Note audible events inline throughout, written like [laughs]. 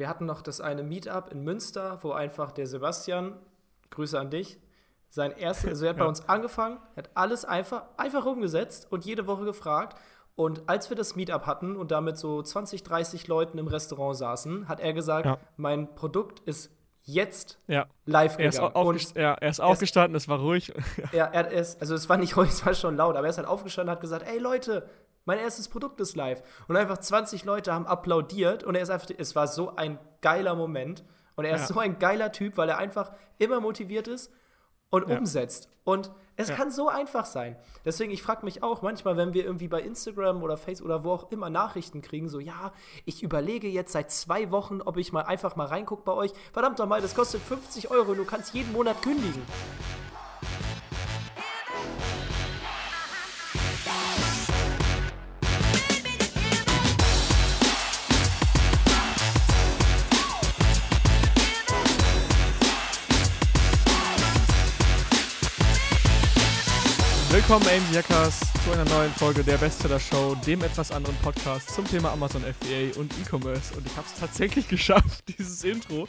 wir hatten noch das eine Meetup in Münster, wo einfach der Sebastian, Grüße an dich, sein erstes, also er hat [laughs] ja. bei uns angefangen, hat alles einfach, einfach umgesetzt und jede Woche gefragt. Und als wir das Meetup hatten und damit so 20, 30 Leuten im Restaurant saßen, hat er gesagt, ja. mein Produkt ist jetzt ja. live gegangen. Er ist, aufgest ja, er ist aufgestanden, es war ruhig. Ja, er ist, also es war nicht ruhig, [laughs] es war schon laut, aber er ist halt aufgestanden und hat gesagt, ey Leute, mein erstes Produkt ist live. Und einfach 20 Leute haben applaudiert und er ist einfach, es war so ein geiler Moment. Und er ist ja. so ein geiler Typ, weil er einfach immer motiviert ist und ja. umsetzt. Und es ja. kann so einfach sein. Deswegen, ich frage mich auch manchmal, wenn wir irgendwie bei Instagram oder Facebook oder wo auch immer Nachrichten kriegen, so, ja, ich überlege jetzt seit zwei Wochen, ob ich mal einfach mal reingucke bei euch. Verdammt nochmal, das kostet 50 Euro, du kannst jeden Monat kündigen. Willkommen, AMG Hackers, zu einer neuen Folge der Bestseller Show, dem etwas anderen Podcast zum Thema Amazon FBA und E-Commerce. Und ich habe es tatsächlich [laughs] geschafft, dieses Intro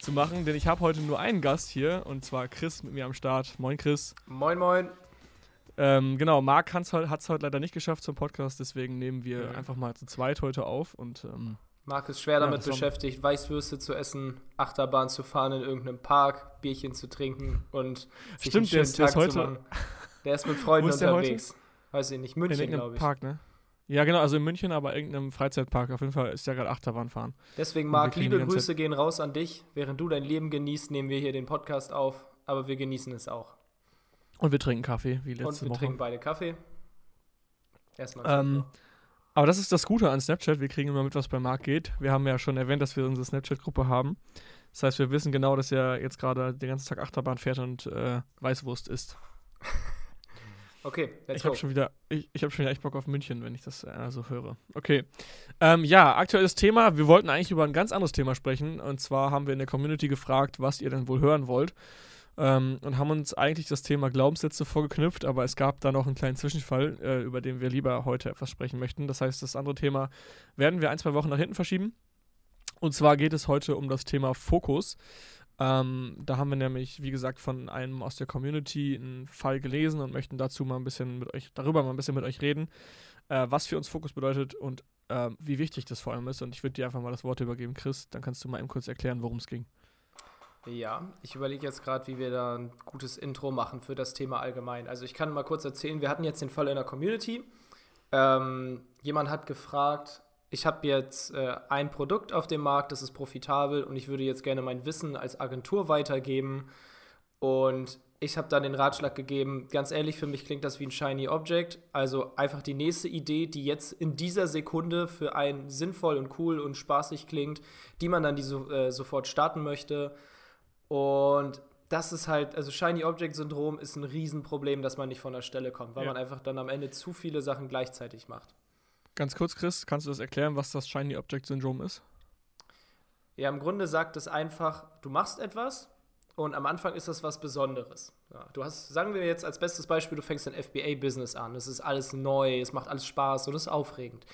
zu machen, denn ich habe heute nur einen Gast hier und zwar Chris mit mir am Start. Moin, Chris. Moin, moin. Ähm, genau, Marc hat es heute leider nicht geschafft zum Podcast, deswegen nehmen wir mhm. einfach mal zu zweit heute auf und. Ähm, Marc ist schwer damit ja, beschäftigt, Weißwürste zu essen, Achterbahn zu fahren in irgendeinem Park, Bierchen zu trinken und sich Stimmt, einen schönen der, Tag der ist heute, der ist mit Freunden unterwegs. Weiß ich nicht, München, glaube ich. Park, ne? Ja, genau, also in München, aber irgendeinem Freizeitpark. Auf jeden Fall ist ja gerade Achterbahn fahren. Deswegen, Marc, liebe Grüße gehen raus an dich. Während du dein Leben genießt, nehmen wir hier den Podcast auf, aber wir genießen es auch. Und wir trinken Kaffee, wie letzte Woche. Und wir Woche. trinken beide Kaffee. Erstmal. Ähm, aber das ist das Gute an Snapchat. Wir kriegen immer mit, was bei Marc geht. Wir haben ja schon erwähnt, dass wir unsere Snapchat-Gruppe haben. Das heißt, wir wissen genau, dass er jetzt gerade den ganzen Tag Achterbahn fährt und äh, Weißwurst isst. [laughs] Okay, let's ich habe schon wieder, ich, ich habe schon wieder echt Bock auf München, wenn ich das äh, so höre. Okay, ähm, ja, aktuelles Thema. Wir wollten eigentlich über ein ganz anderes Thema sprechen. Und zwar haben wir in der Community gefragt, was ihr denn wohl hören wollt. Ähm, und haben uns eigentlich das Thema Glaubenssätze vorgeknüpft, aber es gab da noch einen kleinen Zwischenfall, äh, über den wir lieber heute etwas sprechen möchten. Das heißt, das andere Thema werden wir ein, zwei Wochen nach hinten verschieben. Und zwar geht es heute um das Thema Fokus. Ähm, da haben wir nämlich, wie gesagt, von einem aus der Community einen Fall gelesen und möchten dazu mal ein bisschen mit euch, darüber mal ein bisschen mit euch reden, äh, was für uns Fokus bedeutet und äh, wie wichtig das vor allem ist. Und ich würde dir einfach mal das Wort übergeben, Chris. Dann kannst du mal eben kurz erklären, worum es ging. Ja, ich überlege jetzt gerade, wie wir da ein gutes Intro machen für das Thema allgemein. Also ich kann mal kurz erzählen, wir hatten jetzt den Fall in der Community. Ähm, jemand hat gefragt, ich habe jetzt äh, ein Produkt auf dem Markt, das ist profitabel und ich würde jetzt gerne mein Wissen als Agentur weitergeben. Und ich habe dann den Ratschlag gegeben, ganz ehrlich, für mich klingt das wie ein Shiny Object. Also einfach die nächste Idee, die jetzt in dieser Sekunde für einen sinnvoll und cool und spaßig klingt, die man dann die so, äh, sofort starten möchte. Und das ist halt, also Shiny Object Syndrom ist ein Riesenproblem, dass man nicht von der Stelle kommt, weil ja. man einfach dann am Ende zu viele Sachen gleichzeitig macht. Ganz kurz, Chris, kannst du das erklären, was das Shiny Object Syndrome ist? Ja, im Grunde sagt es einfach, du machst etwas und am Anfang ist das was Besonderes. Ja, du hast, sagen wir jetzt als bestes Beispiel, du fängst ein FBA-Business an. Es ist alles neu, es macht alles Spaß und es ist aufregend.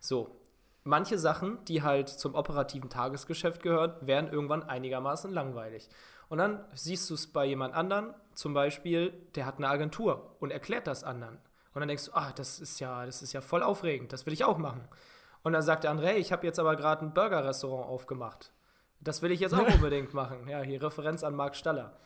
So, manche Sachen, die halt zum operativen Tagesgeschäft gehören, werden irgendwann einigermaßen langweilig. Und dann siehst du es bei jemand anderen, zum Beispiel, der hat eine Agentur und erklärt das anderen. Und dann denkst du, ah, das ist ja, das ist ja voll aufregend, das will ich auch machen. Und dann sagt der hey, ich habe jetzt aber gerade ein Burger-Restaurant aufgemacht. Das will ich jetzt auch [laughs] unbedingt machen. Ja, hier Referenz an Marc Staller.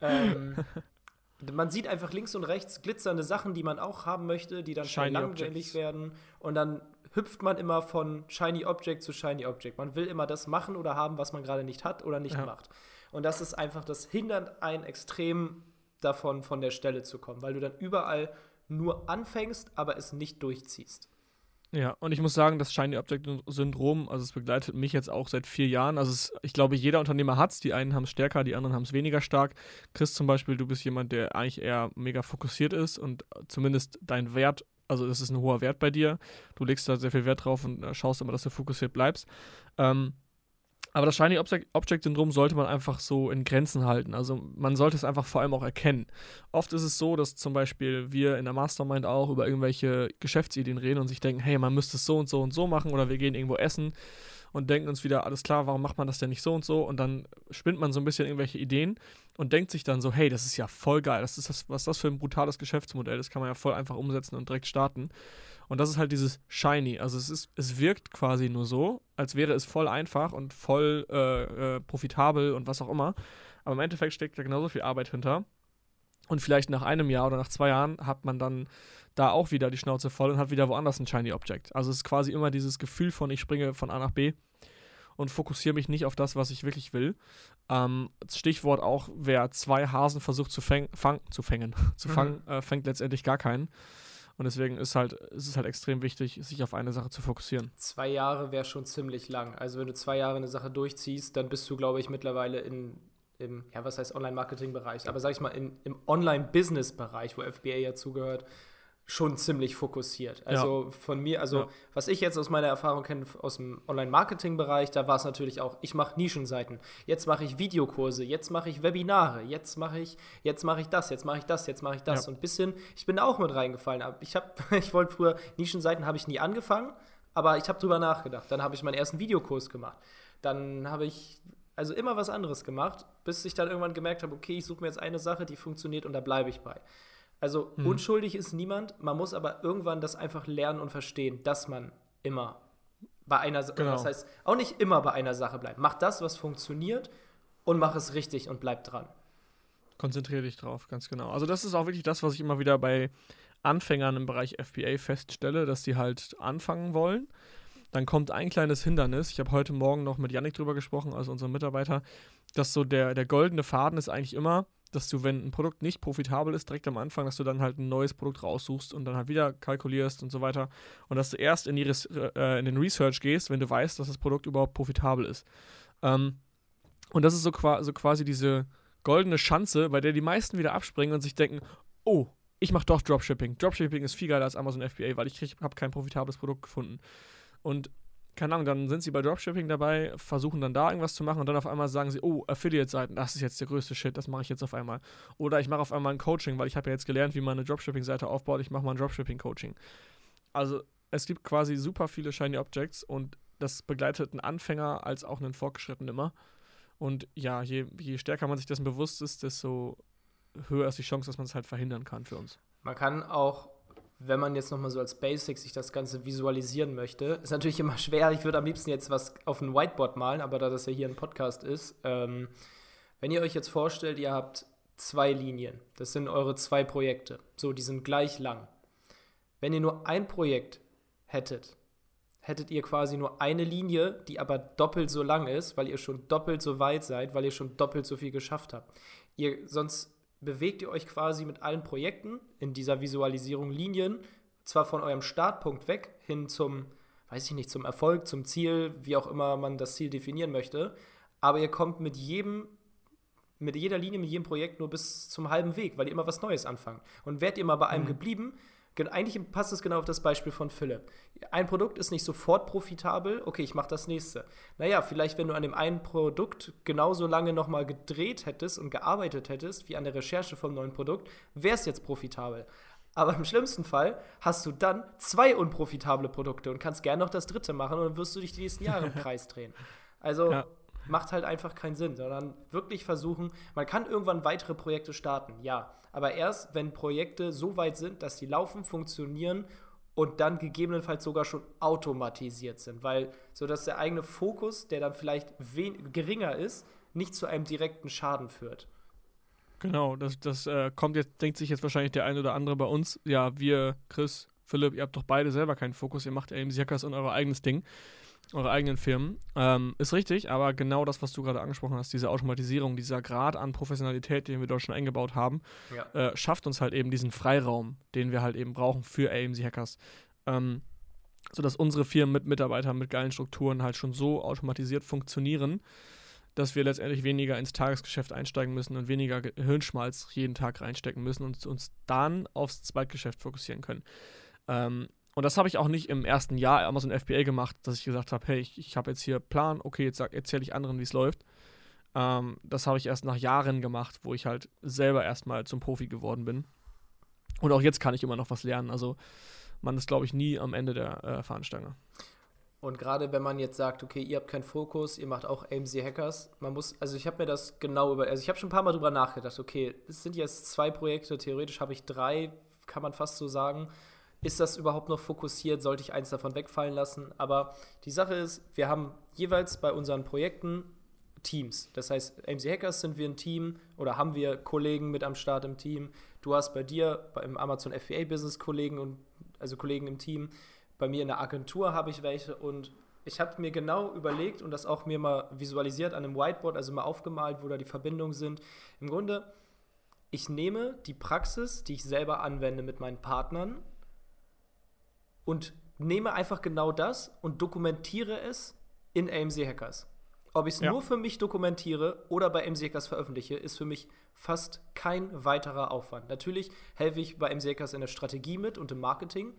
Ähm, [laughs] man sieht einfach links und rechts glitzernde Sachen, die man auch haben möchte, die dann schnell langweilig werden. Und dann hüpft man immer von Shiny Object zu Shiny Object. Man will immer das machen oder haben, was man gerade nicht hat oder nicht ja. macht. Und das ist einfach, das hindert einen extrem davon, von der Stelle zu kommen, weil du dann überall nur anfängst, aber es nicht durchziehst. Ja, und ich muss sagen, das Shiny Object Syndrom, also es begleitet mich jetzt auch seit vier Jahren. Also es, ich glaube, jeder Unternehmer hat es. Die einen haben es stärker, die anderen haben es weniger stark. Chris zum Beispiel, du bist jemand, der eigentlich eher mega fokussiert ist und zumindest dein Wert, also das ist ein hoher Wert bei dir. Du legst da sehr viel Wert drauf und äh, schaust immer, dass du fokussiert bleibst. Ähm, aber das Shiny Object-Syndrom sollte man einfach so in Grenzen halten. Also man sollte es einfach vor allem auch erkennen. Oft ist es so, dass zum Beispiel wir in der Mastermind auch über irgendwelche Geschäftsideen reden und sich denken, hey, man müsste es so und so und so machen oder wir gehen irgendwo essen und denken uns wieder, alles klar, warum macht man das denn nicht so und so? Und dann spinnt man so ein bisschen irgendwelche Ideen und denkt sich dann so, hey, das ist ja voll geil, das ist das, was ist das für ein brutales Geschäftsmodell, das kann man ja voll einfach umsetzen und direkt starten. Und das ist halt dieses Shiny. Also es ist, es wirkt quasi nur so, als wäre es voll einfach und voll äh, äh, profitabel und was auch immer. Aber im Endeffekt steckt da genauso viel Arbeit hinter. Und vielleicht nach einem Jahr oder nach zwei Jahren hat man dann da auch wieder die Schnauze voll und hat wieder woanders ein Shiny Object. Also es ist quasi immer dieses Gefühl von, ich springe von A nach B und fokussiere mich nicht auf das, was ich wirklich will. Ähm, Stichwort auch, wer zwei Hasen versucht zu, fäng fang zu fängen, [laughs] zu fangen, mhm. äh, fängt letztendlich gar keinen. Und deswegen ist, halt, ist es halt extrem wichtig, sich auf eine Sache zu fokussieren. Zwei Jahre wäre schon ziemlich lang. Also wenn du zwei Jahre eine Sache durchziehst, dann bist du, glaube ich, mittlerweile in, im, ja, was heißt Online-Marketing-Bereich, aber sag ich mal, in, im Online-Business-Bereich, wo FBA ja zugehört, schon ziemlich fokussiert. Also ja. von mir, also ja. was ich jetzt aus meiner Erfahrung kenne aus dem Online-Marketing-Bereich, da war es natürlich auch, ich mache Nischenseiten, jetzt mache ich Videokurse, jetzt mache ich Webinare, jetzt mache ich, jetzt mache ich das, jetzt mache ich das, jetzt mache ich das. Ja. Und ein bisschen, ich bin da auch mit reingefallen. Ich habe, [laughs] ich wollte früher, Nischenseiten habe ich nie angefangen, aber ich habe drüber nachgedacht. Dann habe ich meinen ersten Videokurs gemacht. Dann habe ich also immer was anderes gemacht, bis ich dann irgendwann gemerkt habe, okay, ich suche mir jetzt eine Sache, die funktioniert und da bleibe ich bei. Also hm. unschuldig ist niemand, man muss aber irgendwann das einfach lernen und verstehen, dass man immer bei einer Sache, genau. das heißt, auch nicht immer bei einer Sache bleibt. Mach das, was funktioniert und mach es richtig und bleib dran. Konzentriere dich drauf, ganz genau. Also das ist auch wirklich das, was ich immer wieder bei Anfängern im Bereich FBA feststelle, dass die halt anfangen wollen. Dann kommt ein kleines Hindernis. Ich habe heute Morgen noch mit Yannick drüber gesprochen, also unserem Mitarbeiter, dass so der, der goldene Faden ist eigentlich immer, dass du, wenn ein Produkt nicht profitabel ist, direkt am Anfang, dass du dann halt ein neues Produkt raussuchst und dann halt wieder kalkulierst und so weiter. Und dass du erst in, die äh, in den Research gehst, wenn du weißt, dass das Produkt überhaupt profitabel ist. Ähm, und das ist so, qua so quasi diese goldene Schanze, bei der die meisten wieder abspringen und sich denken, oh, ich mache doch Dropshipping. Dropshipping ist viel geiler als Amazon FBA, weil ich habe kein profitables Produkt gefunden. Und keine Ahnung, dann sind sie bei Dropshipping dabei, versuchen dann da irgendwas zu machen und dann auf einmal sagen sie, oh, Affiliate-Seiten, das ist jetzt der größte Shit, das mache ich jetzt auf einmal. Oder ich mache auf einmal ein Coaching, weil ich habe ja jetzt gelernt, wie man eine Dropshipping-Seite aufbaut, ich mache mal ein Dropshipping-Coaching. Also es gibt quasi super viele Shiny Objects und das begleitet einen Anfänger als auch einen Fortgeschrittenen immer. Und ja, je, je stärker man sich dessen bewusst ist, desto höher ist die Chance, dass man es halt verhindern kann für uns. Man kann auch wenn man jetzt nochmal so als Basic sich das Ganze visualisieren möchte, ist natürlich immer [laughs] schwer. Ich würde am liebsten jetzt was auf ein Whiteboard malen, aber da das ja hier ein Podcast ist, ähm, wenn ihr euch jetzt vorstellt, ihr habt zwei Linien, das sind eure zwei Projekte, so, die sind gleich lang. Wenn ihr nur ein Projekt hättet, hättet ihr quasi nur eine Linie, die aber doppelt so lang ist, weil ihr schon doppelt so weit seid, weil ihr schon doppelt so viel geschafft habt. Ihr, sonst bewegt ihr euch quasi mit allen Projekten in dieser Visualisierung Linien, zwar von eurem Startpunkt weg hin zum, weiß ich nicht, zum Erfolg, zum Ziel, wie auch immer man das Ziel definieren möchte, aber ihr kommt mit jedem mit jeder Linie, mit jedem Projekt nur bis zum halben Weg, weil ihr immer was Neues anfangt. Und wärt ihr mal bei einem mhm. geblieben, eigentlich passt es genau auf das Beispiel von Philipp. Ein Produkt ist nicht sofort profitabel, okay, ich mache das nächste. Naja, vielleicht, wenn du an dem einen Produkt genauso lange nochmal gedreht hättest und gearbeitet hättest, wie an der Recherche vom neuen Produkt, wäre es jetzt profitabel. Aber im schlimmsten Fall hast du dann zwei unprofitable Produkte und kannst gerne noch das dritte machen und dann wirst du dich die nächsten Jahre im [laughs] Kreis drehen. Also ja macht halt einfach keinen Sinn, sondern wirklich versuchen, man kann irgendwann weitere Projekte starten, ja, aber erst, wenn Projekte so weit sind, dass sie laufen, funktionieren und dann gegebenenfalls sogar schon automatisiert sind, weil so dass der eigene Fokus, der dann vielleicht geringer ist, nicht zu einem direkten Schaden führt. Genau, das, das äh, kommt jetzt, denkt sich jetzt wahrscheinlich der ein oder andere bei uns, ja, wir, Chris, Philipp, ihr habt doch beide selber keinen Fokus, ihr macht eben Hackers und euer eigenes Ding eure eigenen Firmen. Ähm, ist richtig, aber genau das, was du gerade angesprochen hast, diese Automatisierung, dieser Grad an Professionalität, den wir dort schon eingebaut haben, ja. äh, schafft uns halt eben diesen Freiraum, den wir halt eben brauchen für AMC-Hackers. Ähm, sodass unsere Firmen mit Mitarbeitern, mit geilen Strukturen halt schon so automatisiert funktionieren, dass wir letztendlich weniger ins Tagesgeschäft einsteigen müssen und weniger Hirnschmalz jeden Tag reinstecken müssen und uns dann aufs Zweitgeschäft fokussieren können. Ähm, und das habe ich auch nicht im ersten Jahr Amazon FBA gemacht, dass ich gesagt habe, hey, ich, ich habe jetzt hier Plan, okay, jetzt erzähle ich anderen, wie es läuft. Ähm, das habe ich erst nach Jahren gemacht, wo ich halt selber erstmal zum Profi geworden bin. Und auch jetzt kann ich immer noch was lernen. Also man ist, glaube ich, nie am Ende der äh, Fahnenstange. Und gerade wenn man jetzt sagt, okay, ihr habt keinen Fokus, ihr macht auch AMC Hackers, man muss, also ich habe mir das genau über, also ich habe schon ein paar Mal drüber nachgedacht, okay, es sind jetzt zwei Projekte, theoretisch habe ich drei, kann man fast so sagen. Ist das überhaupt noch fokussiert? Sollte ich eins davon wegfallen lassen? Aber die Sache ist, wir haben jeweils bei unseren Projekten Teams. Das heißt, AMC Hackers sind wir ein Team oder haben wir Kollegen mit am Start im Team. Du hast bei dir beim Amazon FBA Business Kollegen und also Kollegen im Team. Bei mir in der Agentur habe ich welche und ich habe mir genau überlegt und das auch mir mal visualisiert an einem Whiteboard, also mal aufgemalt, wo da die Verbindungen sind. Im Grunde, ich nehme die Praxis, die ich selber anwende mit meinen Partnern und nehme einfach genau das und dokumentiere es in AMC Hackers. Ob ich es ja. nur für mich dokumentiere oder bei AMC Hackers veröffentliche, ist für mich fast kein weiterer Aufwand. Natürlich helfe ich bei AMC Hackers in der Strategie mit und im Marketing,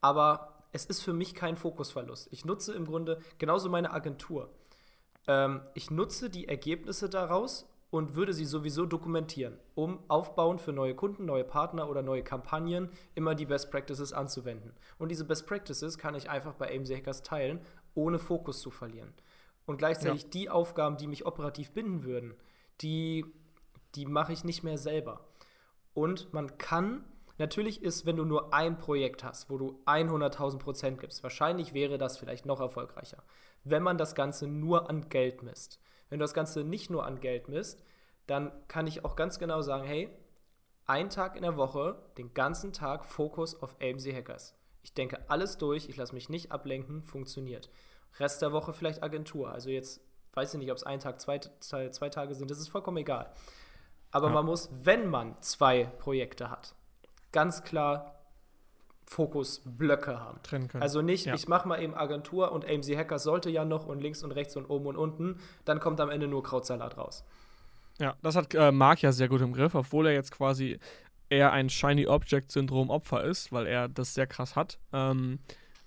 aber es ist für mich kein Fokusverlust. Ich nutze im Grunde genauso meine Agentur. Ähm, ich nutze die Ergebnisse daraus und würde sie sowieso dokumentieren, um aufbauend für neue Kunden, neue Partner oder neue Kampagnen immer die Best Practices anzuwenden. Und diese Best Practices kann ich einfach bei AMC Hackers teilen, ohne Fokus zu verlieren. Und gleichzeitig ja. die Aufgaben, die mich operativ binden würden, die, die mache ich nicht mehr selber. Und man kann Natürlich ist, wenn du nur ein Projekt hast, wo du 100.000 Prozent gibst, wahrscheinlich wäre das vielleicht noch erfolgreicher, wenn man das Ganze nur an Geld misst. Wenn du das Ganze nicht nur an Geld misst, dann kann ich auch ganz genau sagen, hey, ein Tag in der Woche, den ganzen Tag Fokus auf AMC Hackers. Ich denke alles durch, ich lasse mich nicht ablenken, funktioniert. Rest der Woche vielleicht Agentur. Also jetzt weiß ich nicht, ob es ein Tag, zwei, zwei, zwei Tage sind, das ist vollkommen egal. Aber ja. man muss, wenn man zwei Projekte hat, ganz klar Fokusblöcke haben. Trennen können. Also nicht, ja. ich mache mal eben Agentur und AMC Hackers sollte ja noch und links und rechts und oben und unten, dann kommt am Ende nur Krautsalat raus. Ja, das hat äh, Marc ja sehr gut im Griff, obwohl er jetzt quasi eher ein Shiny Object Syndrom Opfer ist, weil er das sehr krass hat. Ähm,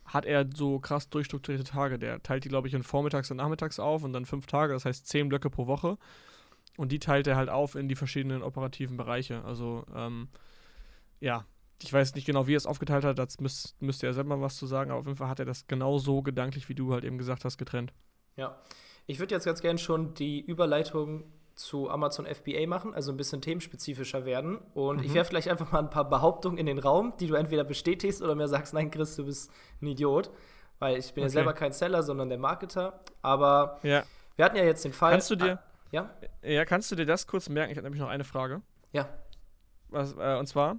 hat er so krass durchstrukturierte Tage. Der teilt die, glaube ich, in Vormittags und Nachmittags auf und dann fünf Tage, das heißt zehn Blöcke pro Woche. Und die teilt er halt auf in die verschiedenen operativen Bereiche. Also, ähm, ja, ich weiß nicht genau, wie er es aufgeteilt hat, das müsst, müsste er selber was zu sagen, aber auf jeden Fall hat er das genau so gedanklich, wie du halt eben gesagt hast, getrennt. Ja. Ich würde jetzt ganz gerne schon die Überleitung zu Amazon FBA machen, also ein bisschen themenspezifischer werden. Und mhm. ich werfe vielleicht einfach mal ein paar Behauptungen in den Raum, die du entweder bestätigst oder mir sagst, nein, Chris, du bist ein Idiot. Weil ich bin okay. ja selber kein Seller, sondern der Marketer. Aber ja. wir hatten ja jetzt den Fall. Kannst du dir, ah, ja? ja, kannst du dir das kurz merken? Ich habe nämlich noch eine Frage. Ja. Was, äh, und zwar,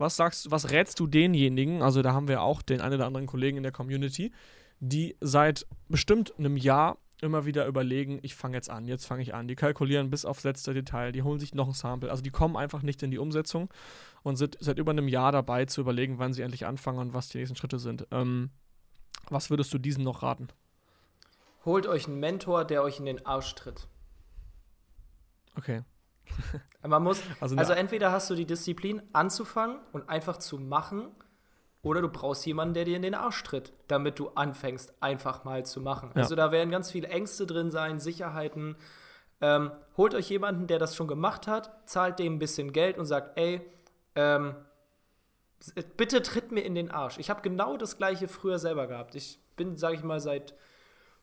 was sagst, was rätst du denjenigen, also da haben wir auch den einen oder anderen Kollegen in der Community, die seit bestimmt einem Jahr immer wieder überlegen, ich fange jetzt an, jetzt fange ich an. Die kalkulieren bis aufs letzte Detail, die holen sich noch ein Sample. Also die kommen einfach nicht in die Umsetzung und sind seit über einem Jahr dabei zu überlegen, wann sie endlich anfangen und was die nächsten Schritte sind. Ähm, was würdest du diesen noch raten? Holt euch einen Mentor, der euch in den Arsch tritt. Okay. [laughs] Man muss, also, also entweder hast du die Disziplin anzufangen und einfach zu machen oder du brauchst jemanden, der dir in den Arsch tritt, damit du anfängst, einfach mal zu machen. Ja. Also da werden ganz viele Ängste drin sein, Sicherheiten. Ähm, holt euch jemanden, der das schon gemacht hat, zahlt dem ein bisschen Geld und sagt, ey, ähm, bitte tritt mir in den Arsch. Ich habe genau das gleiche früher selber gehabt. Ich bin, sage ich mal, seit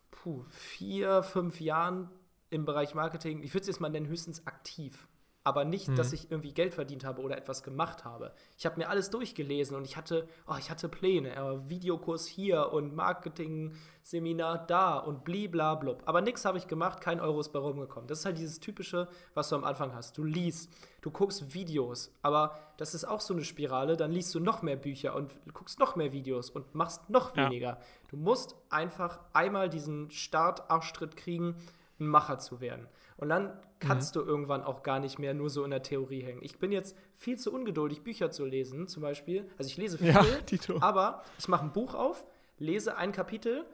puh, vier, fünf Jahren im Bereich Marketing, ich würde es jetzt mal nennen, höchstens aktiv aber nicht, mhm. dass ich irgendwie Geld verdient habe oder etwas gemacht habe. Ich habe mir alles durchgelesen und ich hatte, oh, ich hatte Pläne, äh, Videokurs hier und Marketing-Seminar da und bliblablub. Aber nichts habe ich gemacht, kein Euro ist bei rumgekommen. Das ist halt dieses Typische, was du am Anfang hast. Du liest, du guckst Videos, aber das ist auch so eine Spirale, dann liest du noch mehr Bücher und guckst noch mehr Videos und machst noch weniger. Ja. Du musst einfach einmal diesen Start-Arschtritt kriegen, ein Macher zu werden. Und dann kannst mhm. du irgendwann auch gar nicht mehr nur so in der Theorie hängen. Ich bin jetzt viel zu ungeduldig, Bücher zu lesen, zum Beispiel. Also ich lese viel, [laughs] ja, aber ich mache ein Buch auf, lese ein Kapitel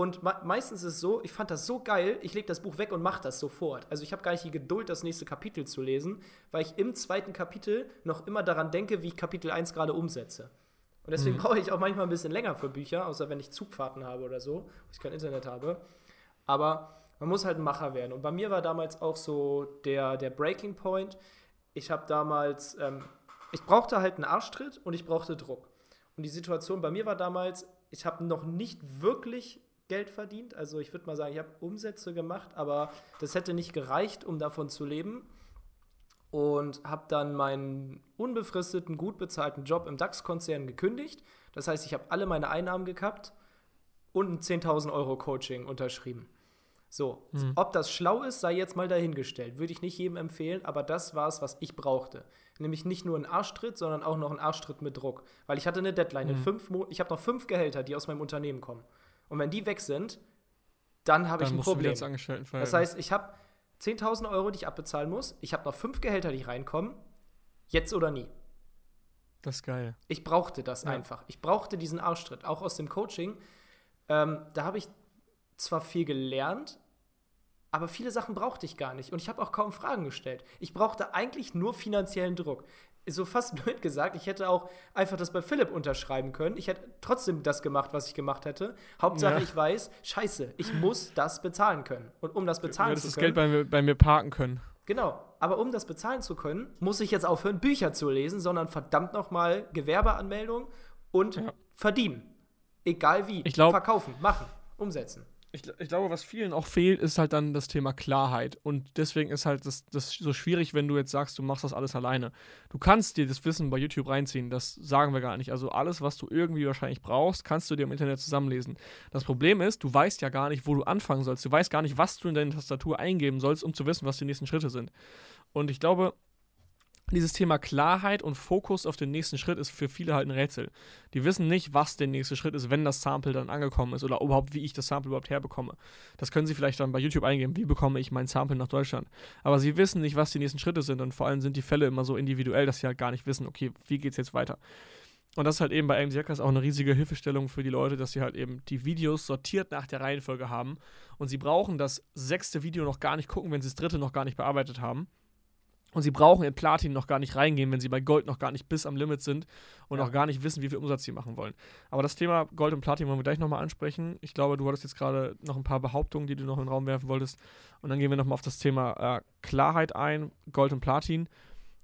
und meistens ist es so, ich fand das so geil, ich lege das Buch weg und mache das sofort. Also ich habe gar nicht die Geduld, das nächste Kapitel zu lesen, weil ich im zweiten Kapitel noch immer daran denke, wie ich Kapitel 1 gerade umsetze. Und deswegen mhm. brauche ich auch manchmal ein bisschen länger für Bücher, außer wenn ich Zugfahrten habe oder so, wo ich kein Internet habe. Aber man muss halt ein Macher werden. Und bei mir war damals auch so der, der Breaking Point. Ich habe damals, ähm, ich brauchte halt einen Arschtritt und ich brauchte Druck. Und die Situation bei mir war damals, ich habe noch nicht wirklich Geld verdient. Also ich würde mal sagen, ich habe Umsätze gemacht, aber das hätte nicht gereicht, um davon zu leben. Und habe dann meinen unbefristeten, gut bezahlten Job im DAX-Konzern gekündigt. Das heißt, ich habe alle meine Einnahmen gekappt und ein 10.000 Euro Coaching unterschrieben. So, mhm. ob das schlau ist, sei jetzt mal dahingestellt. Würde ich nicht jedem empfehlen, aber das war es, was ich brauchte. Nämlich nicht nur einen Arschtritt, sondern auch noch einen Arschtritt mit Druck. Weil ich hatte eine Deadline. Mhm. In fünf Mo ich habe noch fünf Gehälter, die aus meinem Unternehmen kommen. Und wenn die weg sind, dann habe ich ein Problem. Das heißt, ich habe 10.000 Euro, die ich abbezahlen muss. Ich habe noch fünf Gehälter, die reinkommen. Jetzt oder nie. Das ist geil. Ich brauchte das ja. einfach. Ich brauchte diesen Arschtritt, auch aus dem Coaching. Ähm, da habe ich zwar viel gelernt, aber viele Sachen brauchte ich gar nicht. Und ich habe auch kaum Fragen gestellt. Ich brauchte eigentlich nur finanziellen Druck. So fast [laughs] blöd gesagt, ich hätte auch einfach das bei Philipp unterschreiben können. Ich hätte trotzdem das gemacht, was ich gemacht hätte. Hauptsache, ja. ich weiß, scheiße, ich muss das bezahlen können. Und um das bezahlen zu können. das Geld bei mir, bei mir parken können. Genau. Aber um das bezahlen zu können, muss ich jetzt aufhören, Bücher zu lesen, sondern verdammt nochmal Gewerbeanmeldung und ja. verdienen. Egal wie. Ich glaub, Verkaufen, machen, umsetzen ich, ich, glaube, was vielen auch fehlt, ist halt dann das Thema Klarheit. Und deswegen ist halt das, das so schwierig, wenn du jetzt sagst, du machst das alles alleine. Du kannst dir das Wissen bei YouTube reinziehen, das sagen wir gar nicht. Also alles, was du irgendwie wahrscheinlich brauchst, kannst du dir im Internet zusammenlesen. Das Problem ist, du weißt ja gar nicht, wo du anfangen sollst. Du weißt gar nicht, was du in deine Tastatur eingeben sollst, um zu wissen, was die nächsten Schritte sind. Und ich glaube, dieses Thema Klarheit und Fokus auf den nächsten Schritt ist für viele halt ein Rätsel. Die wissen nicht, was der nächste Schritt ist, wenn das Sample dann angekommen ist oder überhaupt, wie ich das Sample überhaupt herbekomme. Das können sie vielleicht dann bei YouTube eingeben, wie bekomme ich mein Sample nach Deutschland. Aber sie wissen nicht, was die nächsten Schritte sind und vor allem sind die Fälle immer so individuell, dass sie halt gar nicht wissen, okay, wie geht es jetzt weiter. Und das ist halt eben bei Hackers auch eine riesige Hilfestellung für die Leute, dass sie halt eben die Videos sortiert nach der Reihenfolge haben und sie brauchen das sechste Video noch gar nicht gucken, wenn sie das dritte noch gar nicht bearbeitet haben und sie brauchen in Platin noch gar nicht reingehen, wenn sie bei Gold noch gar nicht bis am Limit sind und ja. auch gar nicht wissen, wie viel Umsatz sie machen wollen. Aber das Thema Gold und Platin wollen wir gleich nochmal ansprechen. Ich glaube, du hattest jetzt gerade noch ein paar Behauptungen, die du noch in den Raum werfen wolltest. Und dann gehen wir nochmal auf das Thema äh, Klarheit ein, Gold und Platin.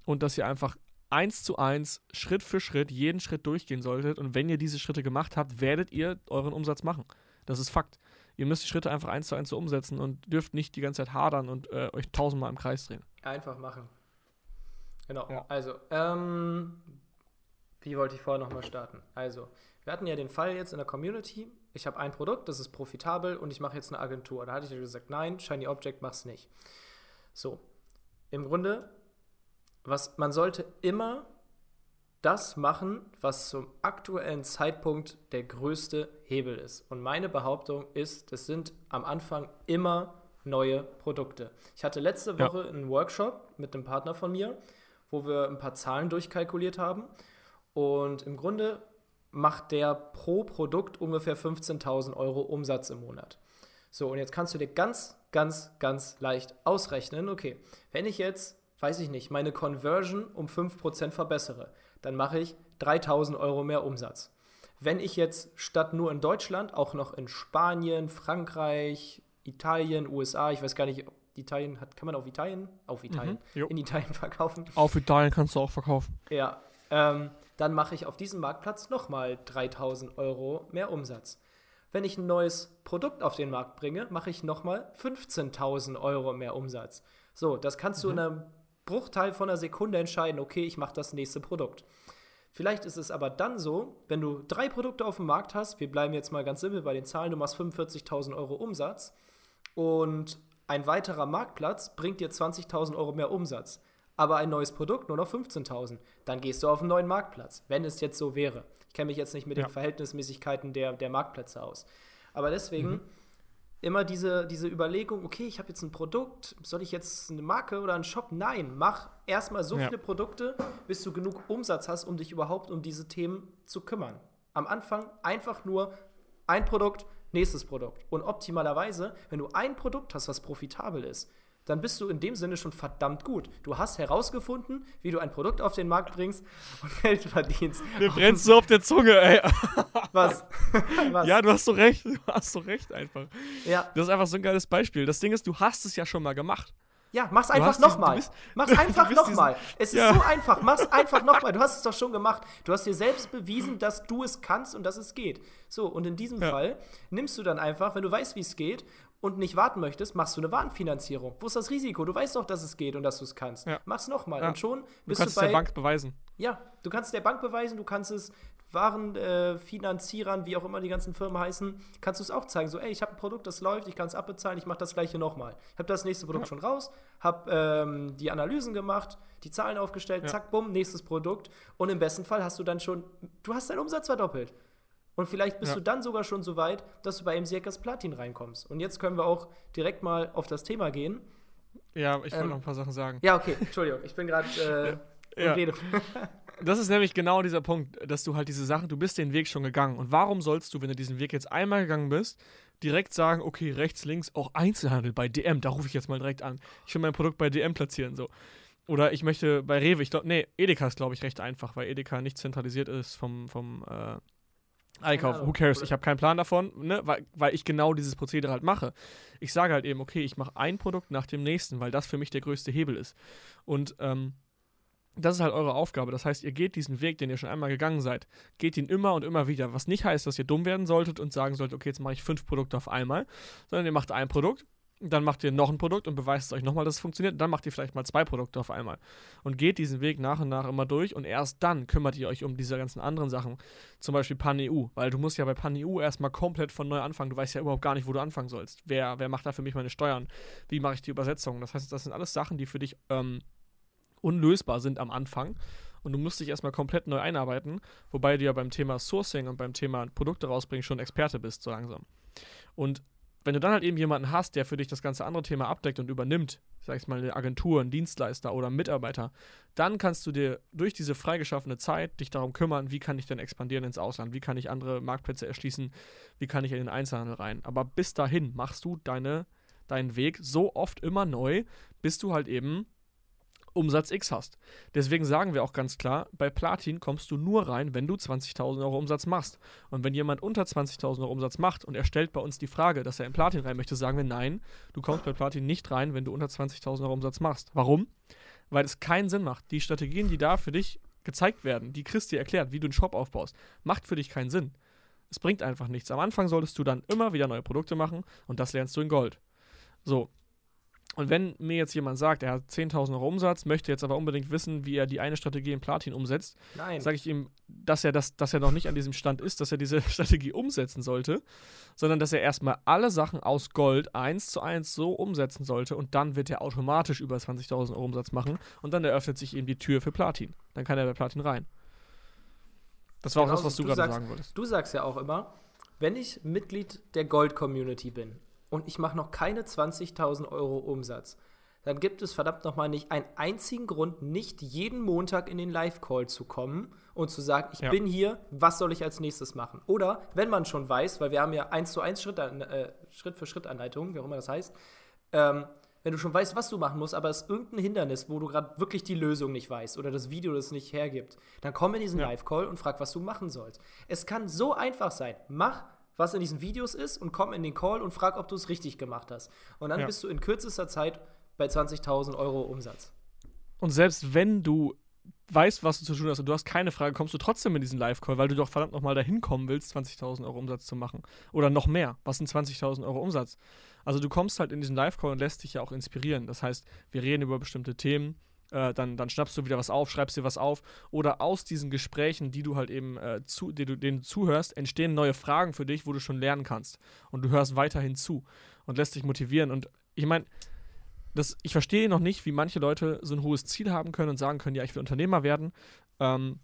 Und dass ihr einfach eins zu eins, Schritt für Schritt, jeden Schritt durchgehen solltet. Und wenn ihr diese Schritte gemacht habt, werdet ihr euren Umsatz machen. Das ist Fakt. Ihr müsst die Schritte einfach eins zu eins so umsetzen und dürft nicht die ganze Zeit hadern und äh, euch tausendmal im Kreis drehen. Einfach machen. Genau. Ja. Also, ähm, wie wollte ich vorher nochmal starten? Also, wir hatten ja den Fall jetzt in der Community. Ich habe ein Produkt, das ist profitabel und ich mache jetzt eine Agentur. Da hatte ich ja gesagt, nein, Shiny Object mach's nicht. So, im Grunde, was man sollte immer das machen, was zum aktuellen Zeitpunkt der größte Hebel ist. Und meine Behauptung ist, das sind am Anfang immer neue Produkte. Ich hatte letzte Woche ja. einen Workshop mit einem Partner von mir wo wir ein paar Zahlen durchkalkuliert haben. Und im Grunde macht der pro Produkt ungefähr 15.000 Euro Umsatz im Monat. So, und jetzt kannst du dir ganz, ganz, ganz leicht ausrechnen, okay, wenn ich jetzt, weiß ich nicht, meine Conversion um 5% verbessere, dann mache ich 3.000 Euro mehr Umsatz. Wenn ich jetzt statt nur in Deutschland auch noch in Spanien, Frankreich, Italien, USA, ich weiß gar nicht, Italien hat, kann man auf Italien, auf Italien, mhm, in Italien [laughs] verkaufen. Auf Italien kannst du auch verkaufen. Ja, ähm, dann mache ich auf diesem Marktplatz nochmal 3000 Euro mehr Umsatz. Wenn ich ein neues Produkt auf den Markt bringe, mache ich nochmal 15.000 Euro mehr Umsatz. So, das kannst mhm. du in einem Bruchteil von einer Sekunde entscheiden, okay, ich mache das nächste Produkt. Vielleicht ist es aber dann so, wenn du drei Produkte auf dem Markt hast, wir bleiben jetzt mal ganz simpel bei den Zahlen, du machst 45.000 Euro Umsatz und ein weiterer Marktplatz bringt dir 20.000 Euro mehr Umsatz, aber ein neues Produkt nur noch 15.000. Dann gehst du auf einen neuen Marktplatz, wenn es jetzt so wäre. Ich kenne mich jetzt nicht mit ja. den Verhältnismäßigkeiten der, der Marktplätze aus. Aber deswegen mhm. immer diese, diese Überlegung, okay, ich habe jetzt ein Produkt, soll ich jetzt eine Marke oder einen Shop? Nein, mach erstmal so ja. viele Produkte, bis du genug Umsatz hast, um dich überhaupt um diese Themen zu kümmern. Am Anfang einfach nur ein Produkt, nächstes Produkt. Und optimalerweise, wenn du ein Produkt hast, was profitabel ist, dann bist du in dem Sinne schon verdammt gut. Du hast herausgefunden, wie du ein Produkt auf den Markt bringst und [laughs] Geld verdienst. Mir brennst so auf der Zunge, ey. [laughs] Was? [laughs] Was? Ja, du hast so recht. Du hast so recht einfach. Ja. Das ist einfach so ein geiles Beispiel. Das Ding ist, du hast es ja schon mal gemacht. Ja, mach's einfach nochmal. [laughs] Mach's einfach nochmal. Es ist ja. so einfach. Mach's [laughs] einfach nochmal. Du hast es doch schon gemacht. Du hast dir selbst bewiesen, dass du es kannst und dass es geht. So, und in diesem ja. Fall nimmst du dann einfach, wenn du weißt, wie es geht und nicht warten möchtest, machst du eine Warenfinanzierung. Wo ist das Risiko? Du weißt doch, dass es geht und dass du es kannst. Ja. Mach's nochmal. Und schon bist du, kannst du bei. der Bank beweisen. Ja, du kannst der Bank beweisen, du kannst es Warenfinanzierern, äh, wie auch immer die ganzen Firmen heißen, kannst du es auch zeigen. So, ey, ich habe ein Produkt, das läuft, ich kann es abbezahlen, ich mache das gleiche nochmal. Ich habe das nächste Produkt ja. schon raus, habe ähm, die Analysen gemacht, die Zahlen aufgestellt, ja. zack, bumm, nächstes Produkt. Und im besten Fall hast du dann schon, du hast deinen Umsatz verdoppelt. Und vielleicht bist ja. du dann sogar schon so weit, dass du bei MC Hackers Platin reinkommst. Und jetzt können wir auch direkt mal auf das Thema gehen. Ja, ich wollte ähm, noch ein paar Sachen sagen. Ja, okay, Entschuldigung, ich bin gerade äh, [laughs] ja. Rede. [laughs] das ist nämlich genau dieser Punkt, dass du halt diese Sachen, du bist den Weg schon gegangen. Und warum sollst du, wenn du diesen Weg jetzt einmal gegangen bist, direkt sagen, okay, rechts, links, auch Einzelhandel bei DM, da rufe ich jetzt mal direkt an. Ich will mein Produkt bei DM platzieren, so. Oder ich möchte bei Rewe, ich glaube, nee, Edeka ist, glaube ich, recht einfach, weil Edeka nicht zentralisiert ist vom, vom äh, Einkauf. Who cares? Ich habe keinen Plan davon, ne? weil, weil ich genau dieses Prozedere halt mache. Ich sage halt eben, okay, ich mache ein Produkt nach dem nächsten, weil das für mich der größte Hebel ist. Und ähm, das ist halt eure Aufgabe. Das heißt, ihr geht diesen Weg, den ihr schon einmal gegangen seid, geht ihn immer und immer wieder. Was nicht heißt, dass ihr dumm werden solltet und sagen solltet, okay, jetzt mache ich fünf Produkte auf einmal, sondern ihr macht ein Produkt, dann macht ihr noch ein Produkt und beweist es euch nochmal, dass es funktioniert. Dann macht ihr vielleicht mal zwei Produkte auf einmal. Und geht diesen Weg nach und nach immer durch und erst dann kümmert ihr euch um diese ganzen anderen Sachen. Zum Beispiel PanEU, weil du musst ja bei PanEU erstmal komplett von neu anfangen. Du weißt ja überhaupt gar nicht, wo du anfangen sollst. Wer, wer macht da für mich meine Steuern? Wie mache ich die Übersetzung? Das heißt, das sind alles Sachen, die für dich ähm, unlösbar sind am Anfang. Und du musst dich erstmal komplett neu einarbeiten, wobei du ja beim Thema Sourcing und beim Thema Produkte rausbringen schon Experte bist, so langsam. Und wenn du dann halt eben jemanden hast, der für dich das ganze andere Thema abdeckt und übernimmt, sag ich mal eine Agentur, ein Dienstleister oder ein Mitarbeiter, dann kannst du dir durch diese freigeschaffene Zeit dich darum kümmern, wie kann ich denn expandieren ins Ausland, wie kann ich andere Marktplätze erschließen, wie kann ich in den Einzelhandel rein. Aber bis dahin machst du deine, deinen Weg so oft immer neu, bis du halt eben Umsatz X hast. Deswegen sagen wir auch ganz klar, bei Platin kommst du nur rein, wenn du 20.000 Euro Umsatz machst. Und wenn jemand unter 20.000 Euro Umsatz macht und er stellt bei uns die Frage, dass er in Platin rein möchte, sagen wir nein, du kommst bei Platin nicht rein, wenn du unter 20.000 Euro Umsatz machst. Warum? Weil es keinen Sinn macht. Die Strategien, die da für dich gezeigt werden, die Chris dir erklärt, wie du einen Shop aufbaust, macht für dich keinen Sinn. Es bringt einfach nichts. Am Anfang solltest du dann immer wieder neue Produkte machen und das lernst du in Gold. So, und wenn mir jetzt jemand sagt, er hat 10.000 Euro Umsatz, möchte jetzt aber unbedingt wissen, wie er die eine Strategie in Platin umsetzt, sage ich ihm, dass er, das, dass er noch nicht an diesem Stand ist, dass er diese [laughs] Strategie umsetzen sollte, sondern dass er erstmal alle Sachen aus Gold eins zu eins so umsetzen sollte und dann wird er automatisch über 20.000 Euro Umsatz machen und dann eröffnet sich ihm die Tür für Platin. Dann kann er bei Platin rein. Das war genau, auch das, was du, du gerade sagen wolltest. Du sagst ja auch immer, wenn ich Mitglied der Gold-Community bin und ich mache noch keine 20.000 Euro Umsatz, dann gibt es verdammt nochmal nicht einen einzigen Grund, nicht jeden Montag in den Live-Call zu kommen und zu sagen, ich ja. bin hier, was soll ich als nächstes machen? Oder wenn man schon weiß, weil wir haben ja eins zu eins Schritt, äh, Schritt für Schritt Anleitungen, wie auch immer das heißt, ähm, wenn du schon weißt, was du machen musst, aber es ist irgendein Hindernis, wo du gerade wirklich die Lösung nicht weißt oder das Video das nicht hergibt, dann komm in diesen ja. Live-Call und frag, was du machen sollst. Es kann so einfach sein. Mach was in diesen Videos ist und komm in den Call und frag, ob du es richtig gemacht hast. Und dann ja. bist du in kürzester Zeit bei 20.000 Euro Umsatz. Und selbst wenn du weißt, was du zu tun hast und du hast keine Frage, kommst du trotzdem in diesen Live-Call, weil du doch verdammt nochmal dahin kommen willst, 20.000 Euro Umsatz zu machen. Oder noch mehr. Was sind 20.000 Euro Umsatz? Also du kommst halt in diesen Live-Call und lässt dich ja auch inspirieren. Das heißt, wir reden über bestimmte Themen, äh, dann, dann schnappst du wieder was auf, schreibst dir was auf. Oder aus diesen Gesprächen, die du halt eben äh, zu, die du, denen du zuhörst, entstehen neue Fragen für dich, wo du schon lernen kannst. Und du hörst weiterhin zu und lässt dich motivieren. Und ich meine, ich verstehe noch nicht, wie manche Leute so ein hohes Ziel haben können und sagen können, ja, ich will Unternehmer werden. Ähm,